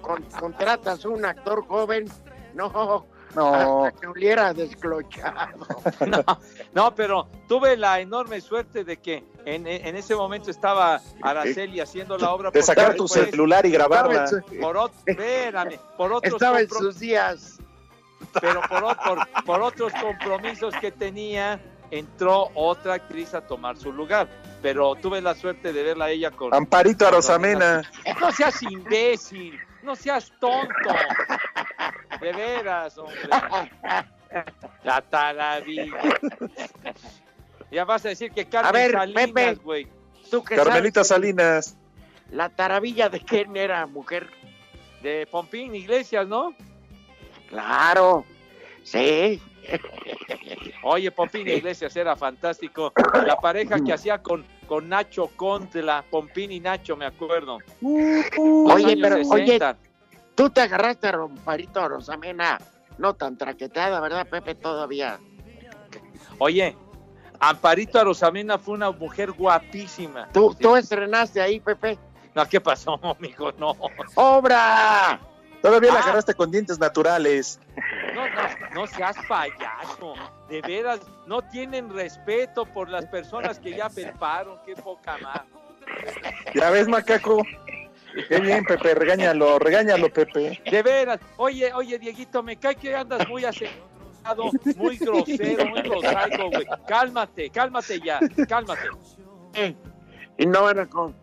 Speaker 9: con- contratas un actor joven, no,
Speaker 10: No.
Speaker 9: hasta que oliera desclochado.
Speaker 5: No, pero tuve la enorme suerte de que en, en ese momento estaba Araceli haciendo la obra.
Speaker 10: De sacar tu
Speaker 5: después,
Speaker 10: celular y grabarla.
Speaker 9: Estaba en su-
Speaker 5: Por, ot- espérame, por otros
Speaker 9: Estaba en sus días.
Speaker 5: pero por- por otros compromisos que tenía, entró otra actriz a tomar su lugar. Pero tuve la suerte de verla a ella con...
Speaker 10: Amparito Arosamena.
Speaker 5: No seas imbécil, no seas tonto. De veras, hombre. La taravilla. Ya vas a decir que Carmen
Speaker 9: A ver,
Speaker 5: Salinas, güey.
Speaker 9: Tú que
Speaker 10: Carmelita
Speaker 9: sabes,
Speaker 10: Salinas.
Speaker 9: La taravilla de quién era mujer.
Speaker 5: De Pompín Iglesias, ¿no?
Speaker 9: Claro, sí.
Speaker 5: Oye, Pompín Iglesias era fantástico. La pareja que hacía con, con Nacho Contla, Pompín y Nacho, me acuerdo. Los
Speaker 9: Oye,
Speaker 5: años
Speaker 9: pero, oye,
Speaker 5: 60.
Speaker 9: Tú te agarraste a Romparito Rosamena, no tan traqueteada, ¿verdad, Pepe? Todavía.
Speaker 5: Oye, Amparito Arosamena fue una mujer guapísima.
Speaker 9: ¿Tú, tú estrenaste ahí, Pepe?
Speaker 5: No, ¿qué pasó, mijo? No.
Speaker 9: ¡Obra!
Speaker 10: Todavía la
Speaker 5: Ah.
Speaker 10: agarraste con dientes naturales.
Speaker 5: No, no, no seas payaso. De veras, no tienen respeto por las personas que ya felparon. Qué poca más.
Speaker 10: Ya ves, macaco. Qué bien, Pepe, regáñalo, regáñalo, Pepe.
Speaker 5: De veras. Oye, oye, Dieguito, me cae que andas muy acelerado, muy grosero, muy prosaico, güey. Cálmate, cálmate ya, cálmate.
Speaker 9: Eh, Y no van a con.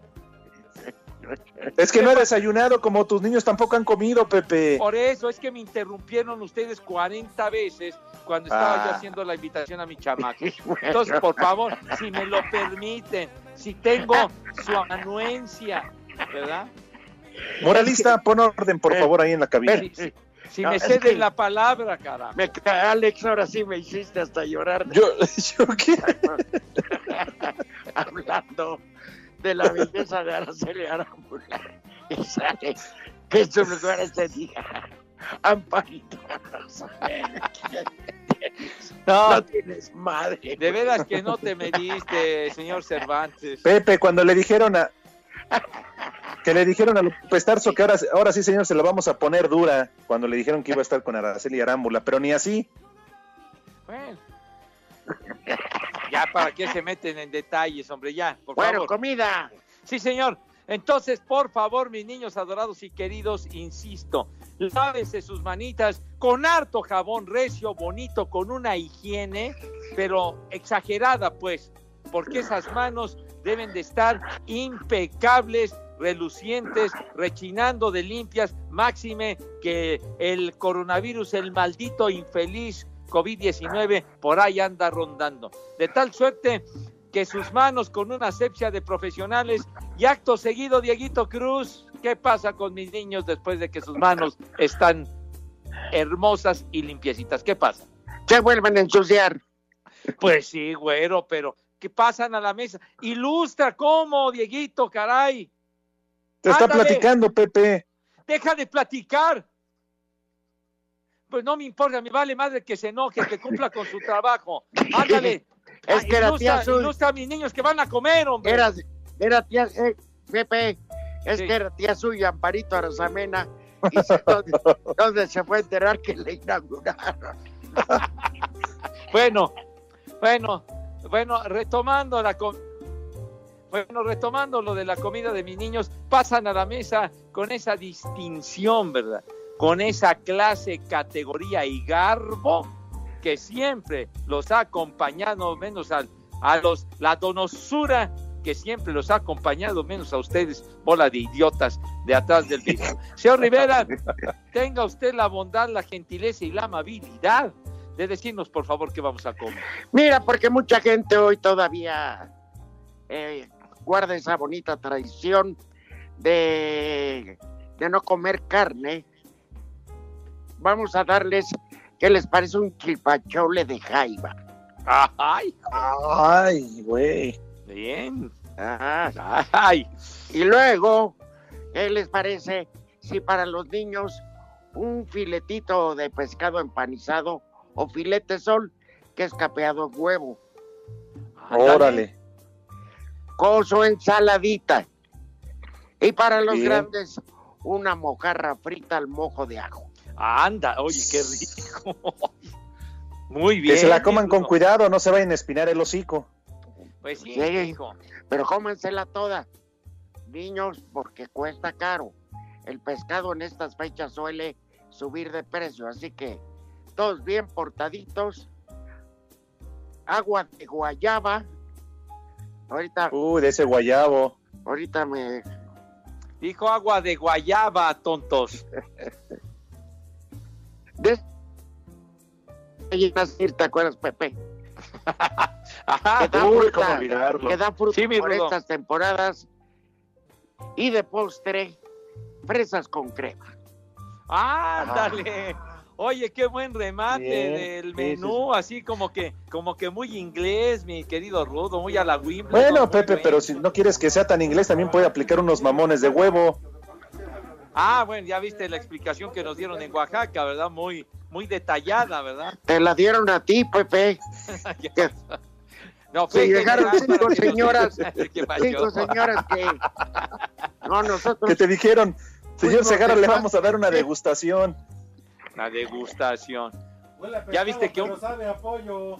Speaker 10: Es que no he desayunado como tus niños tampoco han comido, Pepe.
Speaker 5: Por eso es que me interrumpieron ustedes 40 veces cuando estaba yo
Speaker 10: Ah.
Speaker 5: haciendo la invitación a mi chamaco. Entonces, por favor, si me lo permiten, si tengo su anuencia, ¿verdad?
Speaker 10: Moralista, pon orden, por favor, ahí en la cabina.
Speaker 5: Si, si- si
Speaker 9: No,
Speaker 5: me
Speaker 9: es
Speaker 5: ceden
Speaker 9: que-
Speaker 5: la palabra, carajo.
Speaker 9: Me, Alex, ahora sí me hiciste hasta llorar.
Speaker 10: Yo, yo qué.
Speaker 9: Hablando de la belleza de Araceli Arámbula. Y sale que en su lugar ese día. Amparito
Speaker 5: No
Speaker 9: tienes madre.
Speaker 5: de veras que no te mediste, señor Cervantes.
Speaker 10: Pepe, cuando le dijeron a. Que le dijeron a López Tarso que ahora, ahora sí, señor, se la vamos a poner dura. Cuando le dijeron que iba a estar con Araceli Arámbula, pero ni así.
Speaker 5: Bueno. Ya, ¿para qué se meten en detalles, hombre? Ya, por
Speaker 9: Bueno,
Speaker 5: favor.
Speaker 9: comida.
Speaker 5: Sí, señor. Entonces, por favor, mis niños adorados y queridos, insisto, lávense sus manitas con harto jabón recio, bonito, con una higiene, pero exagerada, pues, porque esas manos deben de estar impecables, relucientes, rechinando de limpias, máxime que el coronavirus, el maldito infeliz COVID-19, por ahí anda rondando. De tal suerte que sus manos con una asepsia de profesionales y acto seguido, Dieguito Cruz, ¿qué pasa con mis niños después de que sus manos están hermosas y limpiecitas? ¿Qué pasa?
Speaker 9: se vuelven a ensuciar.
Speaker 5: Pues sí, güero, pero ¿qué pasan a la mesa? Ilustra cómo, Dieguito, caray.
Speaker 10: Te está
Speaker 5: Ándale.
Speaker 10: platicando, Pepe.
Speaker 5: Deja de platicar. Pues no me importa, me vale madre que se enoje, que cumpla con su trabajo. Ándale.
Speaker 9: Es que
Speaker 5: ilustra,
Speaker 9: tía Zul-
Speaker 5: ilustra a mis niños que van a comer, hombre.
Speaker 9: Era, era tía, eh, Pepe, es
Speaker 5: Sí.
Speaker 9: que era tía suya, Amparito Arazamena. Y se- ¿dónde, dónde se fue a enterar que le inauguraron?
Speaker 5: Bueno, bueno, bueno, retomando la com- bueno, retomando lo de la comida de mis niños, pasan a la mesa con esa distinción, ¿verdad? Con esa clase, categoría y garbo que siempre los ha acompañado, menos al- a, los, la donosura que siempre los ha acompañado, menos a ustedes, bola de idiotas de atrás del vidrio. Señor Rivera, tenga usted la bondad, la gentileza y la amabilidad de decirnos, por favor, qué vamos a comer.
Speaker 9: Mira, porque mucha gente hoy todavía eh, guarda esa bonita tradición de, de no comer carne. Vamos a darles, ¿qué les parece un chipachole de jaiba?
Speaker 5: Ay,
Speaker 10: Ay, güey.
Speaker 5: bien.
Speaker 9: Ajá.
Speaker 5: Ay,
Speaker 9: Y luego, ¿qué les parece si para los niños un filetito de pescado empanizado o filete sol que es capeado en huevo?
Speaker 10: Órale.
Speaker 9: Con su ensaladita. Y para los
Speaker 10: Bien.
Speaker 9: grandes, una mojarra frita al mojo de ajo.
Speaker 5: anda, oye, qué rico. Muy bien.
Speaker 10: Que se la coman con cuidado, no se vayan a espinar el hocico.
Speaker 5: Pues sí,
Speaker 9: Sí.
Speaker 5: hijo.
Speaker 9: Pero cómensela toda. Niños, porque cuesta caro. El pescado en estas fechas suele subir de precio, así que todos bien portaditos. Agua de guayaba. Ahorita,
Speaker 10: Uy, de ese guayabo.
Speaker 9: ahorita me.
Speaker 5: Dijo agua de guayaba, tontos.
Speaker 9: De... ¿Te acuerdas, Pepe?
Speaker 5: Ajá.
Speaker 9: que da
Speaker 10: Uy,
Speaker 9: fruta,
Speaker 10: cómo
Speaker 9: que da fruta
Speaker 5: Sí,
Speaker 9: por estas temporadas. Y de postre, fresas con crema.
Speaker 5: Ándale. Oye, qué buen remate
Speaker 10: Bien,
Speaker 5: del
Speaker 10: sí,
Speaker 5: menú, así como que, como que muy inglés, mi querido Rudo, muy a la Wimbledon.
Speaker 10: Bueno, Pepe,
Speaker 5: bien.
Speaker 10: pero si no quieres que sea tan inglés, también puede aplicar unos mamones de huevo.
Speaker 5: Ah, bueno, ya viste la explicación que nos dieron en Oaxaca, ¿verdad? Muy, muy detallada, ¿verdad?
Speaker 9: Te la dieron a ti, Pepe.
Speaker 5: No,
Speaker 9: Sí,
Speaker 5: fue
Speaker 9: llegaron cinco señoras, cinco señoras que. No, nosotros.
Speaker 10: Que te dijeron, señor
Speaker 9: de
Speaker 10: le vamos a dar una degustación.
Speaker 5: La degustación. Ya viste que un-
Speaker 4: sabe a pollo.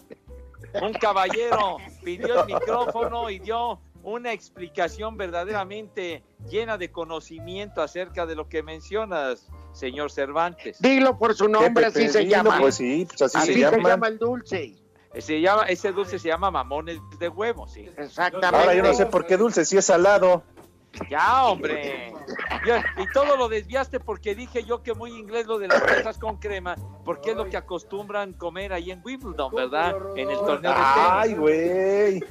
Speaker 5: Un caballero pidió el micrófono y dio una explicación verdaderamente llena de conocimiento acerca de lo que mencionas, señor Cervantes.
Speaker 9: Dilo por su nombre, así se llama.
Speaker 10: Pues sí, pues así,
Speaker 9: así
Speaker 10: se llama.
Speaker 9: el dulce.
Speaker 5: Se llama, ese dulce se llama mamones de huevo, sí.
Speaker 9: Exactamente.
Speaker 10: Ahora yo no sé por qué dulce, si es salado.
Speaker 5: Ya, hombre. Y todo lo desviaste porque dije yo que muy inglés lo de las fresas con crema, porque es lo que acostumbran comer ahí en Wimbledon, ¿verdad? En el torneo de
Speaker 10: Ay,
Speaker 5: tenis.
Speaker 10: güey.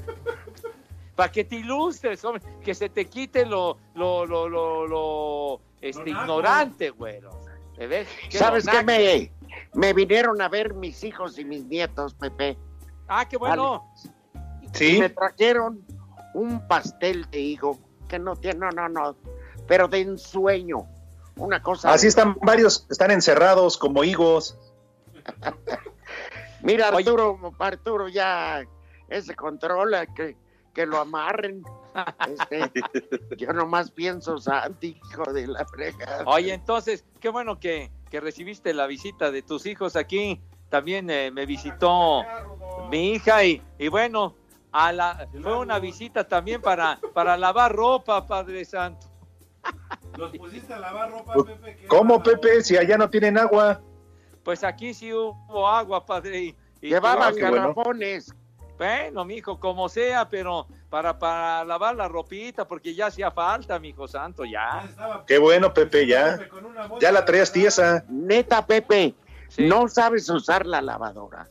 Speaker 5: Para que te ilustres, hombre, que se te quite lo, lo, lo, lo, lo, este, ignorante, güero. ¿Te ves? Qué
Speaker 9: ¿Sabes qué? Me, me vinieron a ver mis hijos y mis nietos, Pepe.
Speaker 5: Ah, qué bueno.
Speaker 10: Sí.
Speaker 9: me trajeron un pastel de higo que no tiene, no, no, no, pero de ensueño. Una cosa.
Speaker 10: Así están varios, están encerrados como higos.
Speaker 9: Mira,
Speaker 5: Oye.
Speaker 9: Arturo, Arturo ya ese controla que, que lo amarren. Este, yo nomás pienso, Santi, hijo de la fregada.
Speaker 5: Oye, entonces, qué bueno que, que recibiste la visita de tus hijos aquí. También eh, me visitó mi hija y, y bueno, a la, fue una visita también para, para lavar ropa, Padre Santo.
Speaker 4: Los pusiste a lavar ropa,
Speaker 10: Pues,
Speaker 4: Pepe. ¿qué
Speaker 10: ¿Cómo. Pepe? Si allá no tienen agua.
Speaker 5: Pues aquí sí hubo agua, Padre. Y,
Speaker 10: bueno.
Speaker 9: garrafones.
Speaker 5: Bueno, mijo, como sea, pero para, para lavar la ropita, porque ya hacía falta, mijo santo, ya.
Speaker 10: Qué bueno, Pepe, ya. Ya la traías tiesa.
Speaker 9: Neta, Pepe,
Speaker 5: Sí.
Speaker 9: no sabes usar la lavadora.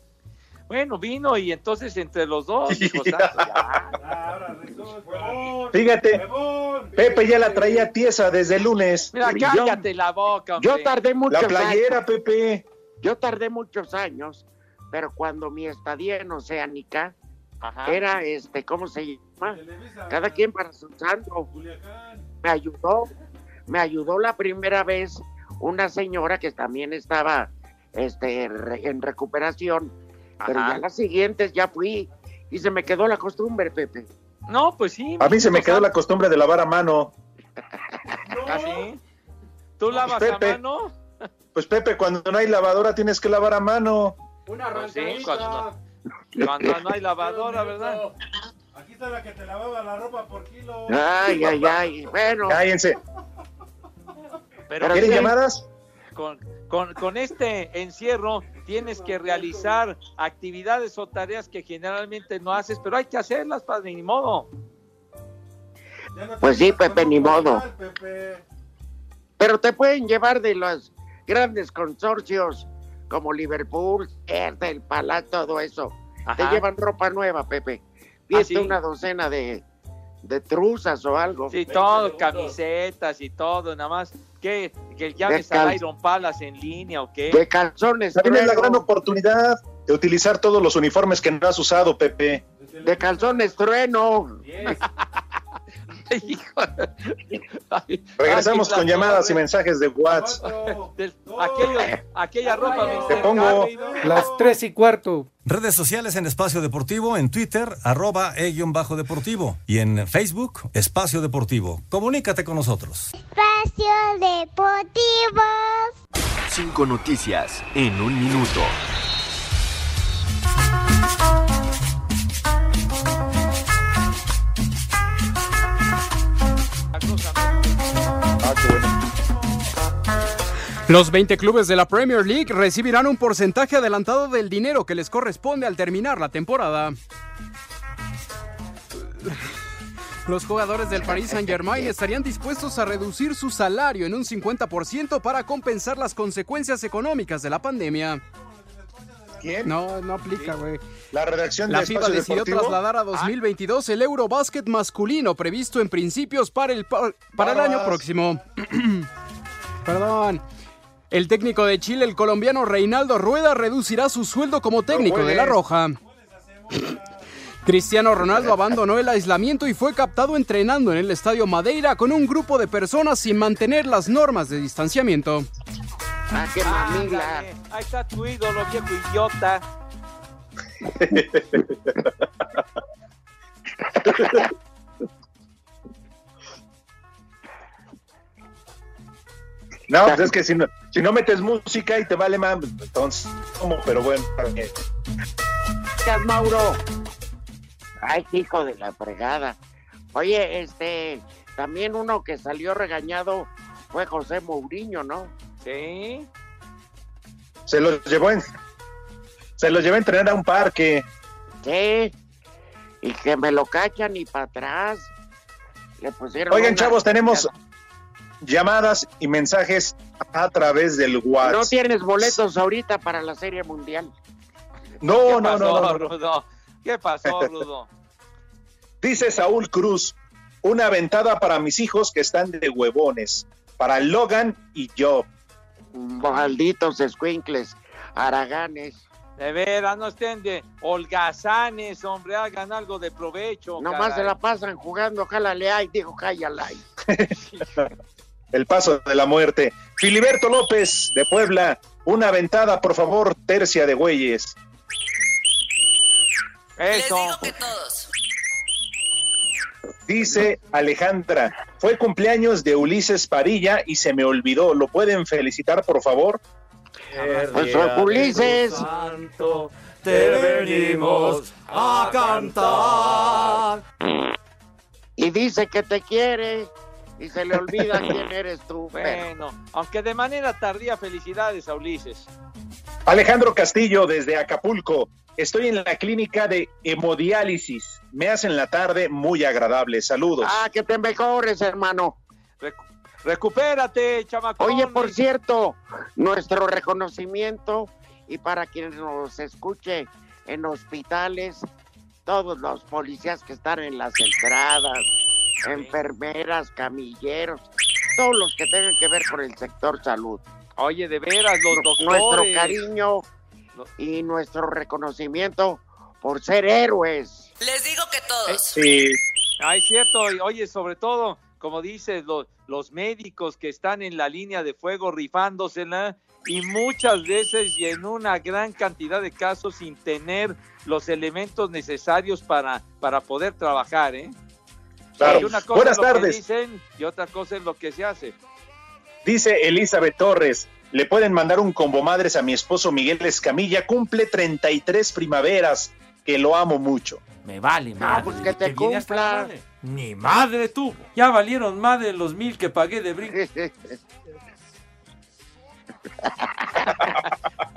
Speaker 5: Bueno, vino y entonces entre los dos, santo, ya.
Speaker 4: Ahora resulta. Huevón,
Speaker 10: Fíjate,
Speaker 4: huevón,
Speaker 10: Pepe ya la traía tiesa desde el lunes.
Speaker 5: Mira,
Speaker 9: Yo-
Speaker 5: cállate la boca, hombre.
Speaker 9: Yo tardé muchos
Speaker 10: La playera,
Speaker 9: años.
Speaker 10: Pepe.
Speaker 9: Yo tardé muchos años pero cuando mi estadía en Oceánica
Speaker 5: Ajá.
Speaker 9: era, este, ¿cómo se llama? Cada quien para su santo. Me ayudó, me ayudó la primera vez una señora que también estaba este, re- en recuperación, pero
Speaker 5: Ajá.
Speaker 9: ya las siguientes ya fui y se me quedó la costumbre, Pepe.
Speaker 5: No, pues sí.
Speaker 10: A mí se me quedó la costumbre de lavar a mano.
Speaker 5: ¿Así? ¿Tú lavas
Speaker 10: Pepe.
Speaker 5: a mano?
Speaker 10: Pues Pepe, cuando no hay lavadora tienes que lavar a mano.
Speaker 4: Una
Speaker 5: Pues sí, cuando no, cuando no hay lavadora, ¿verdad?
Speaker 4: Aquí está la que te lavaba la ropa por kilo.
Speaker 9: Ay, ay, ay. Bueno.
Speaker 10: Cállense.
Speaker 5: Pero
Speaker 10: ¿Quieren
Speaker 5: sí,
Speaker 10: llamadas?
Speaker 5: Con, con, con este encierro tienes que realizar actividades o tareas que generalmente no haces, pero hay que hacerlas, padre, ni modo.
Speaker 9: Pues sí, Pepe, ni modo. Pero te pueden llevar de los grandes consorcios como Liverpool, el Palacio, todo eso. Te llevan ropa nueva, Pepe.
Speaker 5: ¿Ah,
Speaker 9: Viste
Speaker 5: sí?
Speaker 9: una docena de, de truzas o algo.
Speaker 5: Sí, todo, camisetas y todo, nada más. ¿Qué? ¿Que llames
Speaker 9: cal-
Speaker 5: Iron Palace en línea o qué?
Speaker 9: De calzones
Speaker 10: También es la gran oportunidad de utilizar todos los uniformes que no has usado, Pepe.
Speaker 9: De calzones trueno.
Speaker 5: Hijo de- Ay,
Speaker 10: Regresamos con
Speaker 5: la
Speaker 10: llamadas y
Speaker 5: torre.
Speaker 10: mensajes de WhatsApp.
Speaker 5: Aquella ropa
Speaker 10: Te pongo
Speaker 11: Las tres y cuarto. Redes sociales en Espacio Deportivo, en Twitter, arroba e-bajo deportivo. Y en Facebook, Espacio Deportivo. Comunícate con nosotros.
Speaker 8: Espacio Deportivo.
Speaker 18: Cinco noticias en un minuto.
Speaker 16: Los 20 clubes de la Premier League recibirán un porcentaje adelantado del dinero que les corresponde al terminar la temporada. Los jugadores del Paris Saint-Germain estarían dispuestos a reducir su salario en un 50% para compensar las consecuencias económicas de la pandemia.
Speaker 10: ¿Quién?
Speaker 16: No, no aplica, güey.
Speaker 10: La redacción
Speaker 16: La
Speaker 10: de
Speaker 16: FIBA
Speaker 10: Espacio
Speaker 16: decidió
Speaker 10: Deportivo.
Speaker 16: trasladar a 2022 el Eurobásquet masculino previsto en principios para el, pa- para el año próximo. Perdón. El técnico de Chile, el colombiano Reinaldo Rueda, reducirá su sueldo como técnico de La. Roja. Cristiano Ronaldo abandonó el aislamiento y fue captado entrenando en el Estadio Madeira con un grupo de personas sin mantener las normas de distanciamiento.
Speaker 9: Ah, qué mamila.
Speaker 5: Ahí está tu ídolo, viejo idiota.
Speaker 10: No, pues es que si no, si no metes música y te vale más, entonces, ¿cómo? Pero bueno.
Speaker 9: Gracias, Mauro. Ay, hijo de la fregada. Oye, este, también uno que salió regañado fue José Mourinho, ¿no?
Speaker 5: Sí.
Speaker 10: se los llevó en, se los llevó a entrenar a un parque.
Speaker 9: Sí. Y que me lo cachan y para atrás. Le pusieron.
Speaker 10: Oigan, chavos, tenemos llamadas y mensajes a través del WhatsApp.
Speaker 9: No tienes boletos ahorita para la Serie Mundial.
Speaker 10: No,
Speaker 5: ¿Qué
Speaker 10: no,
Speaker 5: pasó,
Speaker 10: no, no.
Speaker 5: Rudo? ¿Qué pasó, Rudo?
Speaker 10: Dice Saúl Cruz, una ventada para mis hijos que están de huevones, para Logan y yo.
Speaker 9: Malditos escuincles, haraganes.
Speaker 5: De veras, no estén de holgazanes, hombre, hagan algo de provecho.
Speaker 9: Nomás
Speaker 5: caray.
Speaker 9: se la pasan jugando, jálale ahí, dijo, cállala ahí.
Speaker 10: El paso de la muerte. Filiberto López de Puebla, una ventada, por favor, tercia de güeyes.
Speaker 5: Eso.
Speaker 10: Dice Alejandra, fue cumpleaños de Ulises Parilla y se me olvidó. ¿Lo pueden felicitar, por favor?
Speaker 9: Pues Ulises.
Speaker 11: te venimos a cantar.
Speaker 9: Y dice que te quiere y se le olvida quién eres tú. pero-
Speaker 5: Bueno, aunque de manera tardía, felicidades a Ulises.
Speaker 10: Alejandro Castillo desde Acapulco. Estoy en la clínica de hemodiálisis. Me hacen la tarde muy agradable. Saludos.
Speaker 9: Ah, que te mejores, hermano.
Speaker 5: Recu- recupérate, chamaco.
Speaker 9: Oye, por cierto, nuestro reconocimiento y para quien nos escuche en hospitales, todos los policías que están en las entradas, enfermeras, camilleros, todos los que tengan que ver con el sector salud.
Speaker 5: Oye, de veras, los
Speaker 9: Nuestro
Speaker 5: doctores.
Speaker 9: cariño y nuestro reconocimiento por ser héroes.
Speaker 1: Les digo que todos.
Speaker 10: Sí.
Speaker 5: Ah, es cierto. y Oye, sobre todo, como dices, los, los médicos que están en la línea de fuego rifándosela y muchas veces y en una gran cantidad de casos sin tener los elementos necesarios para, para poder trabajar, ¿eh?
Speaker 10: Claro.
Speaker 5: Y una cosa
Speaker 10: Buenas
Speaker 5: es lo que
Speaker 10: tardes.
Speaker 5: dicen y otra cosa es lo que se hace.
Speaker 10: Dice Elizabeth Torres, le pueden mandar un combo madres a mi esposo Miguel Escamilla, cumple 33 primaveras, que lo amo mucho.
Speaker 19: Me vale madre.
Speaker 9: pues que te cumpla.
Speaker 19: madre. Ni madre tuvo. Ya valieron más de los mil que pagué de brinco.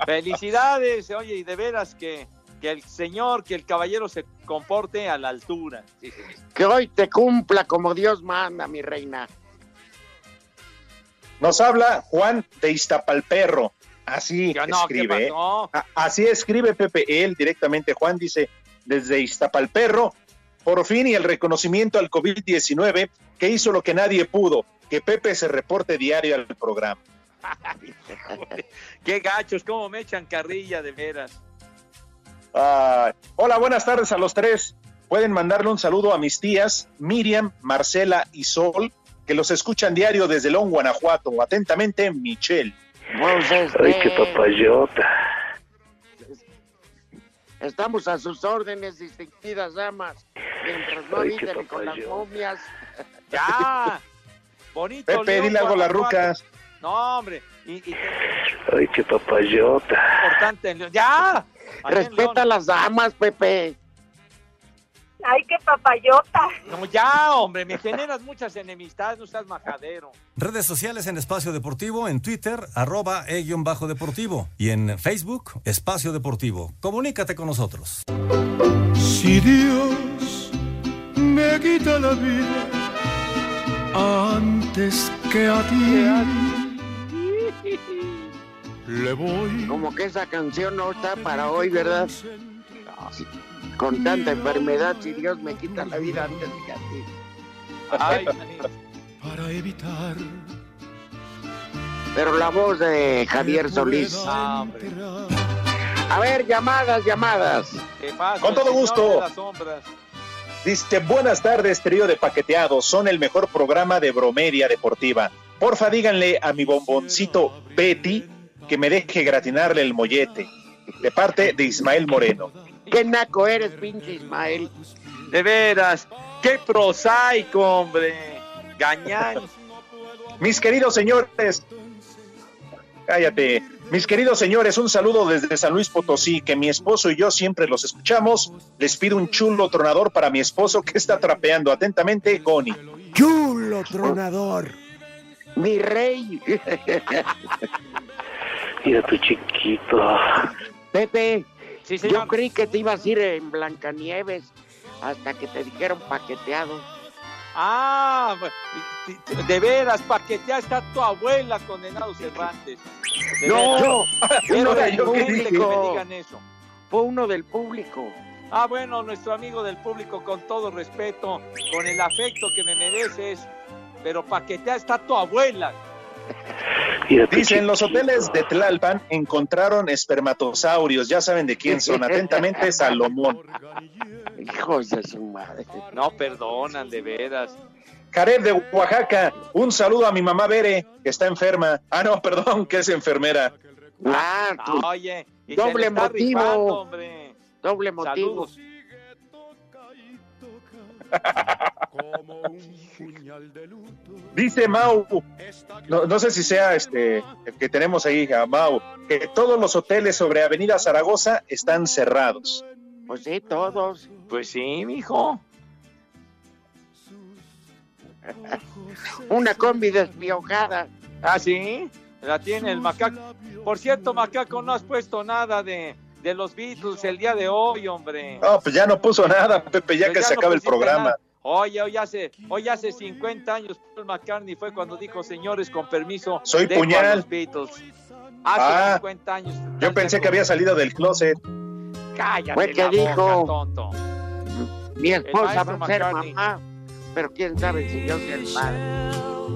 Speaker 5: Felicidades, oye, y de veras que, que el señor, que el caballero se comporte a la altura. Sí, sí.
Speaker 9: Que hoy te cumpla como Dios manda, mi reina.
Speaker 10: Nos habla Juan de Iztapalperro. Así
Speaker 5: Ya no, ¿qué
Speaker 10: escribe. ¿eh? Así escribe Pepe, él directamente. Juan dice, desde Iztapalperro, por fin y el reconocimiento al COVID-19 que hizo lo que nadie pudo, que Pepe se reporte diario al programa.
Speaker 5: Qué gachos, cómo me echan carrilla de veras.
Speaker 10: Ah, hola, buenas tardes a los tres. Pueden mandarle un saludo a mis tías Miriam, Marcela y Sol, que los escuchan diario desde Long, Guanajuato. Atentamente, Michelle.
Speaker 20: Ay, qué papayota.
Speaker 9: Estamos a sus órdenes, distinguidas damas. Mientras no habiten con las momias.
Speaker 5: Ya. Bonito.
Speaker 10: Pepe, dile algo a las rucas.
Speaker 5: No, hombre. Y, y
Speaker 20: Ay, qué papayota.
Speaker 5: importante. ¡Ya!
Speaker 9: Respeta a las damas, Pepe.
Speaker 21: Ay, qué papayota.
Speaker 5: No, ya, hombre. Me generas muchas enemistades. No seas majadero.
Speaker 11: Redes sociales en Espacio Deportivo, en Twitter, arroba e-bajo deportivo. Y en Facebook, Espacio Deportivo. Comunícate con nosotros.
Speaker 7: Si Dios me quita la vida antes que a ti, le voy.
Speaker 9: Como que esa canción no está para hoy, ¿verdad? Con tanta enfermedad, si Dios me quita la vida antes que a ti.
Speaker 5: Ay,
Speaker 7: para evitar
Speaker 9: Pero la voz de Javier Solís.
Speaker 5: Ah.
Speaker 9: A ver, llamadas, llamadas.
Speaker 5: ¿Qué pasa,
Speaker 10: Con todo gusto. Dice, buenas tardes, trío de paqueteados. Son el mejor programa de bromería deportiva. Porfa, díganle a mi bomboncito Betty que me deje gratinarle el mollete. De parte de Ismael Moreno.
Speaker 9: Qué naco eres, pinche Ismael.
Speaker 5: De veras. Qué prosaico, hombre. Gañán.
Speaker 10: Mis queridos señores, cállate. Mis queridos señores, un saludo desde San Luis Potosí, que mi esposo y yo siempre los escuchamos. Les pido un chulo tronador para mi esposo que está trapeando atentamente, Goni.
Speaker 6: Chulo tronador.
Speaker 9: Mi rey.
Speaker 20: Mira tu chiquito.
Speaker 9: Pepe,
Speaker 5: Sí,
Speaker 9: yo
Speaker 5: señor.
Speaker 9: creí que te ibas a ir en Blancanieves hasta que te dijeron paqueteado.
Speaker 5: Ah, de veras, paquetea está tu abuela, condenado Cervantes. De
Speaker 9: No,
Speaker 5: veras.
Speaker 9: uno del
Speaker 5: increíble que me
Speaker 9: público.
Speaker 5: digan eso.
Speaker 9: Fue uno del público.
Speaker 5: Ah, bueno, nuestro amigo del público, con todo respeto, con el afecto que me mereces, pero paquetea está tu abuela.
Speaker 20: Mira tu
Speaker 10: Dice, en los hoteles de Tlalpan encontraron espermatosaurios. Ya saben de quién son. Atentamente, Salomón.
Speaker 9: Hijos de su madre.
Speaker 5: No perdonan, de veras.
Speaker 10: Jared de Oaxaca, un saludo a mi mamá Bere, que está enferma. Ah, no, perdón, que es enfermera.
Speaker 9: Ah, tú-
Speaker 5: Oye, y
Speaker 9: Doble motivo. doble motivo.
Speaker 10: Dice Mau, no, no sé si sea este el que tenemos ahí, a Mau, que todos los hoteles sobre Avenida Zaragoza están cerrados.
Speaker 9: Pues sí, todos.
Speaker 5: Pues sí, mijo.
Speaker 9: Una combi despiojada.
Speaker 5: Ah, sí, la tiene el macaco. Por cierto, macaco, no has puesto nada de, de los Beatles el día de hoy, hombre.
Speaker 10: No, pues ya no puso nada, Pepe, ya
Speaker 5: Pues
Speaker 10: que se
Speaker 5: no
Speaker 10: acabe el programa.
Speaker 5: nada. Oye, hoy hace, hoy hace 50 años Paul McCartney fue cuando dijo, señores, con permiso,
Speaker 10: Soy
Speaker 5: a
Speaker 10: puñal.
Speaker 5: los Beatles. Hace
Speaker 10: Ah,
Speaker 5: 50 años.
Speaker 10: Yo pensé que había salido del closet.
Speaker 5: Cállate
Speaker 9: Fue que
Speaker 5: la boca,
Speaker 9: dijo.
Speaker 5: tonto.
Speaker 9: Mi esposa va a ser mamá, pero quién sabe si yo soy el padre.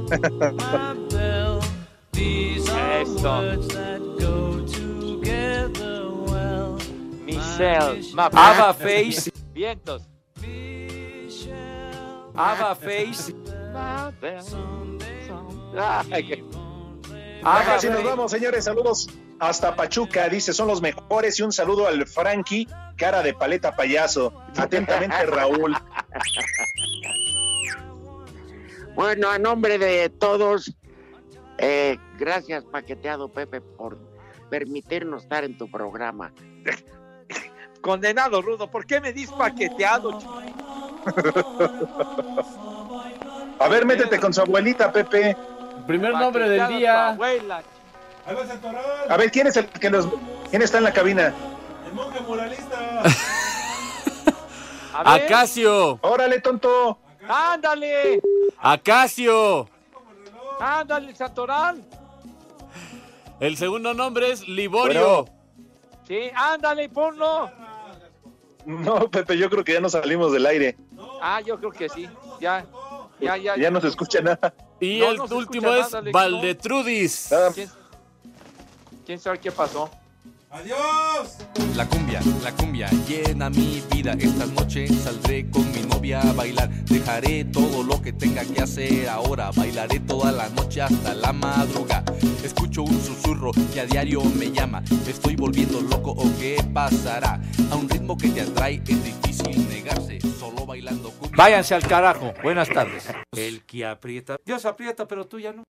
Speaker 5: Esto. Michelle.
Speaker 19: Ava Face.
Speaker 5: Vientos.
Speaker 19: Ava Face.
Speaker 10: Casi nos vamos, señores. Saludos hasta Pachuca. Dice, son los mejores. Y un saludo al Frankie, cara de paleta payaso. Atentamente, Raúl.
Speaker 9: Bueno, a nombre de todos, eh, gracias Paqueteado Pepe por permitirnos estar en tu programa.
Speaker 5: Condenado, Rudo. ¿Por qué me dis paqueteado?
Speaker 10: A ver, métete con su abuelita, Pepe.
Speaker 19: Primer nombre del día.
Speaker 5: abuela.
Speaker 10: A ver, ¿quién es el que nos... ¿Quién está en la cabina?
Speaker 4: el monje moralista.
Speaker 19: Acacio.
Speaker 10: Órale, tonto.
Speaker 5: ándale.
Speaker 19: Acacio.
Speaker 5: Ándale, Santoral.
Speaker 19: El segundo nombre es Liborio.
Speaker 5: Sí, ándale, ponlo.
Speaker 10: No, Pepe, yo creo que ya no salimos del aire.
Speaker 5: Ah, yo creo que sí. Ya, ya, ya.
Speaker 10: Ya no se escucha nada.
Speaker 19: Y
Speaker 5: No,
Speaker 19: el
Speaker 5: no
Speaker 19: último es
Speaker 5: nada,
Speaker 19: Valdetrudis.
Speaker 5: ¿Quién, quién sabe qué pasó?
Speaker 4: ¡Adiós!
Speaker 22: La cumbia, la cumbia llena mi vida. Esta noche saldré con mi novia a bailar. Dejaré todo lo que tenga que hacer ahora. Bailaré toda la noche hasta la madruga. Escucho un susurro que a diario me llama. ¿Me estoy volviendo loco o qué pasará? A un ritmo que te atrae es difícil negarse. Solo bailando cumbia.
Speaker 19: Váyanse al carajo. Buenas tardes. El que aprieta. Dios aprieta, pero tú ya no.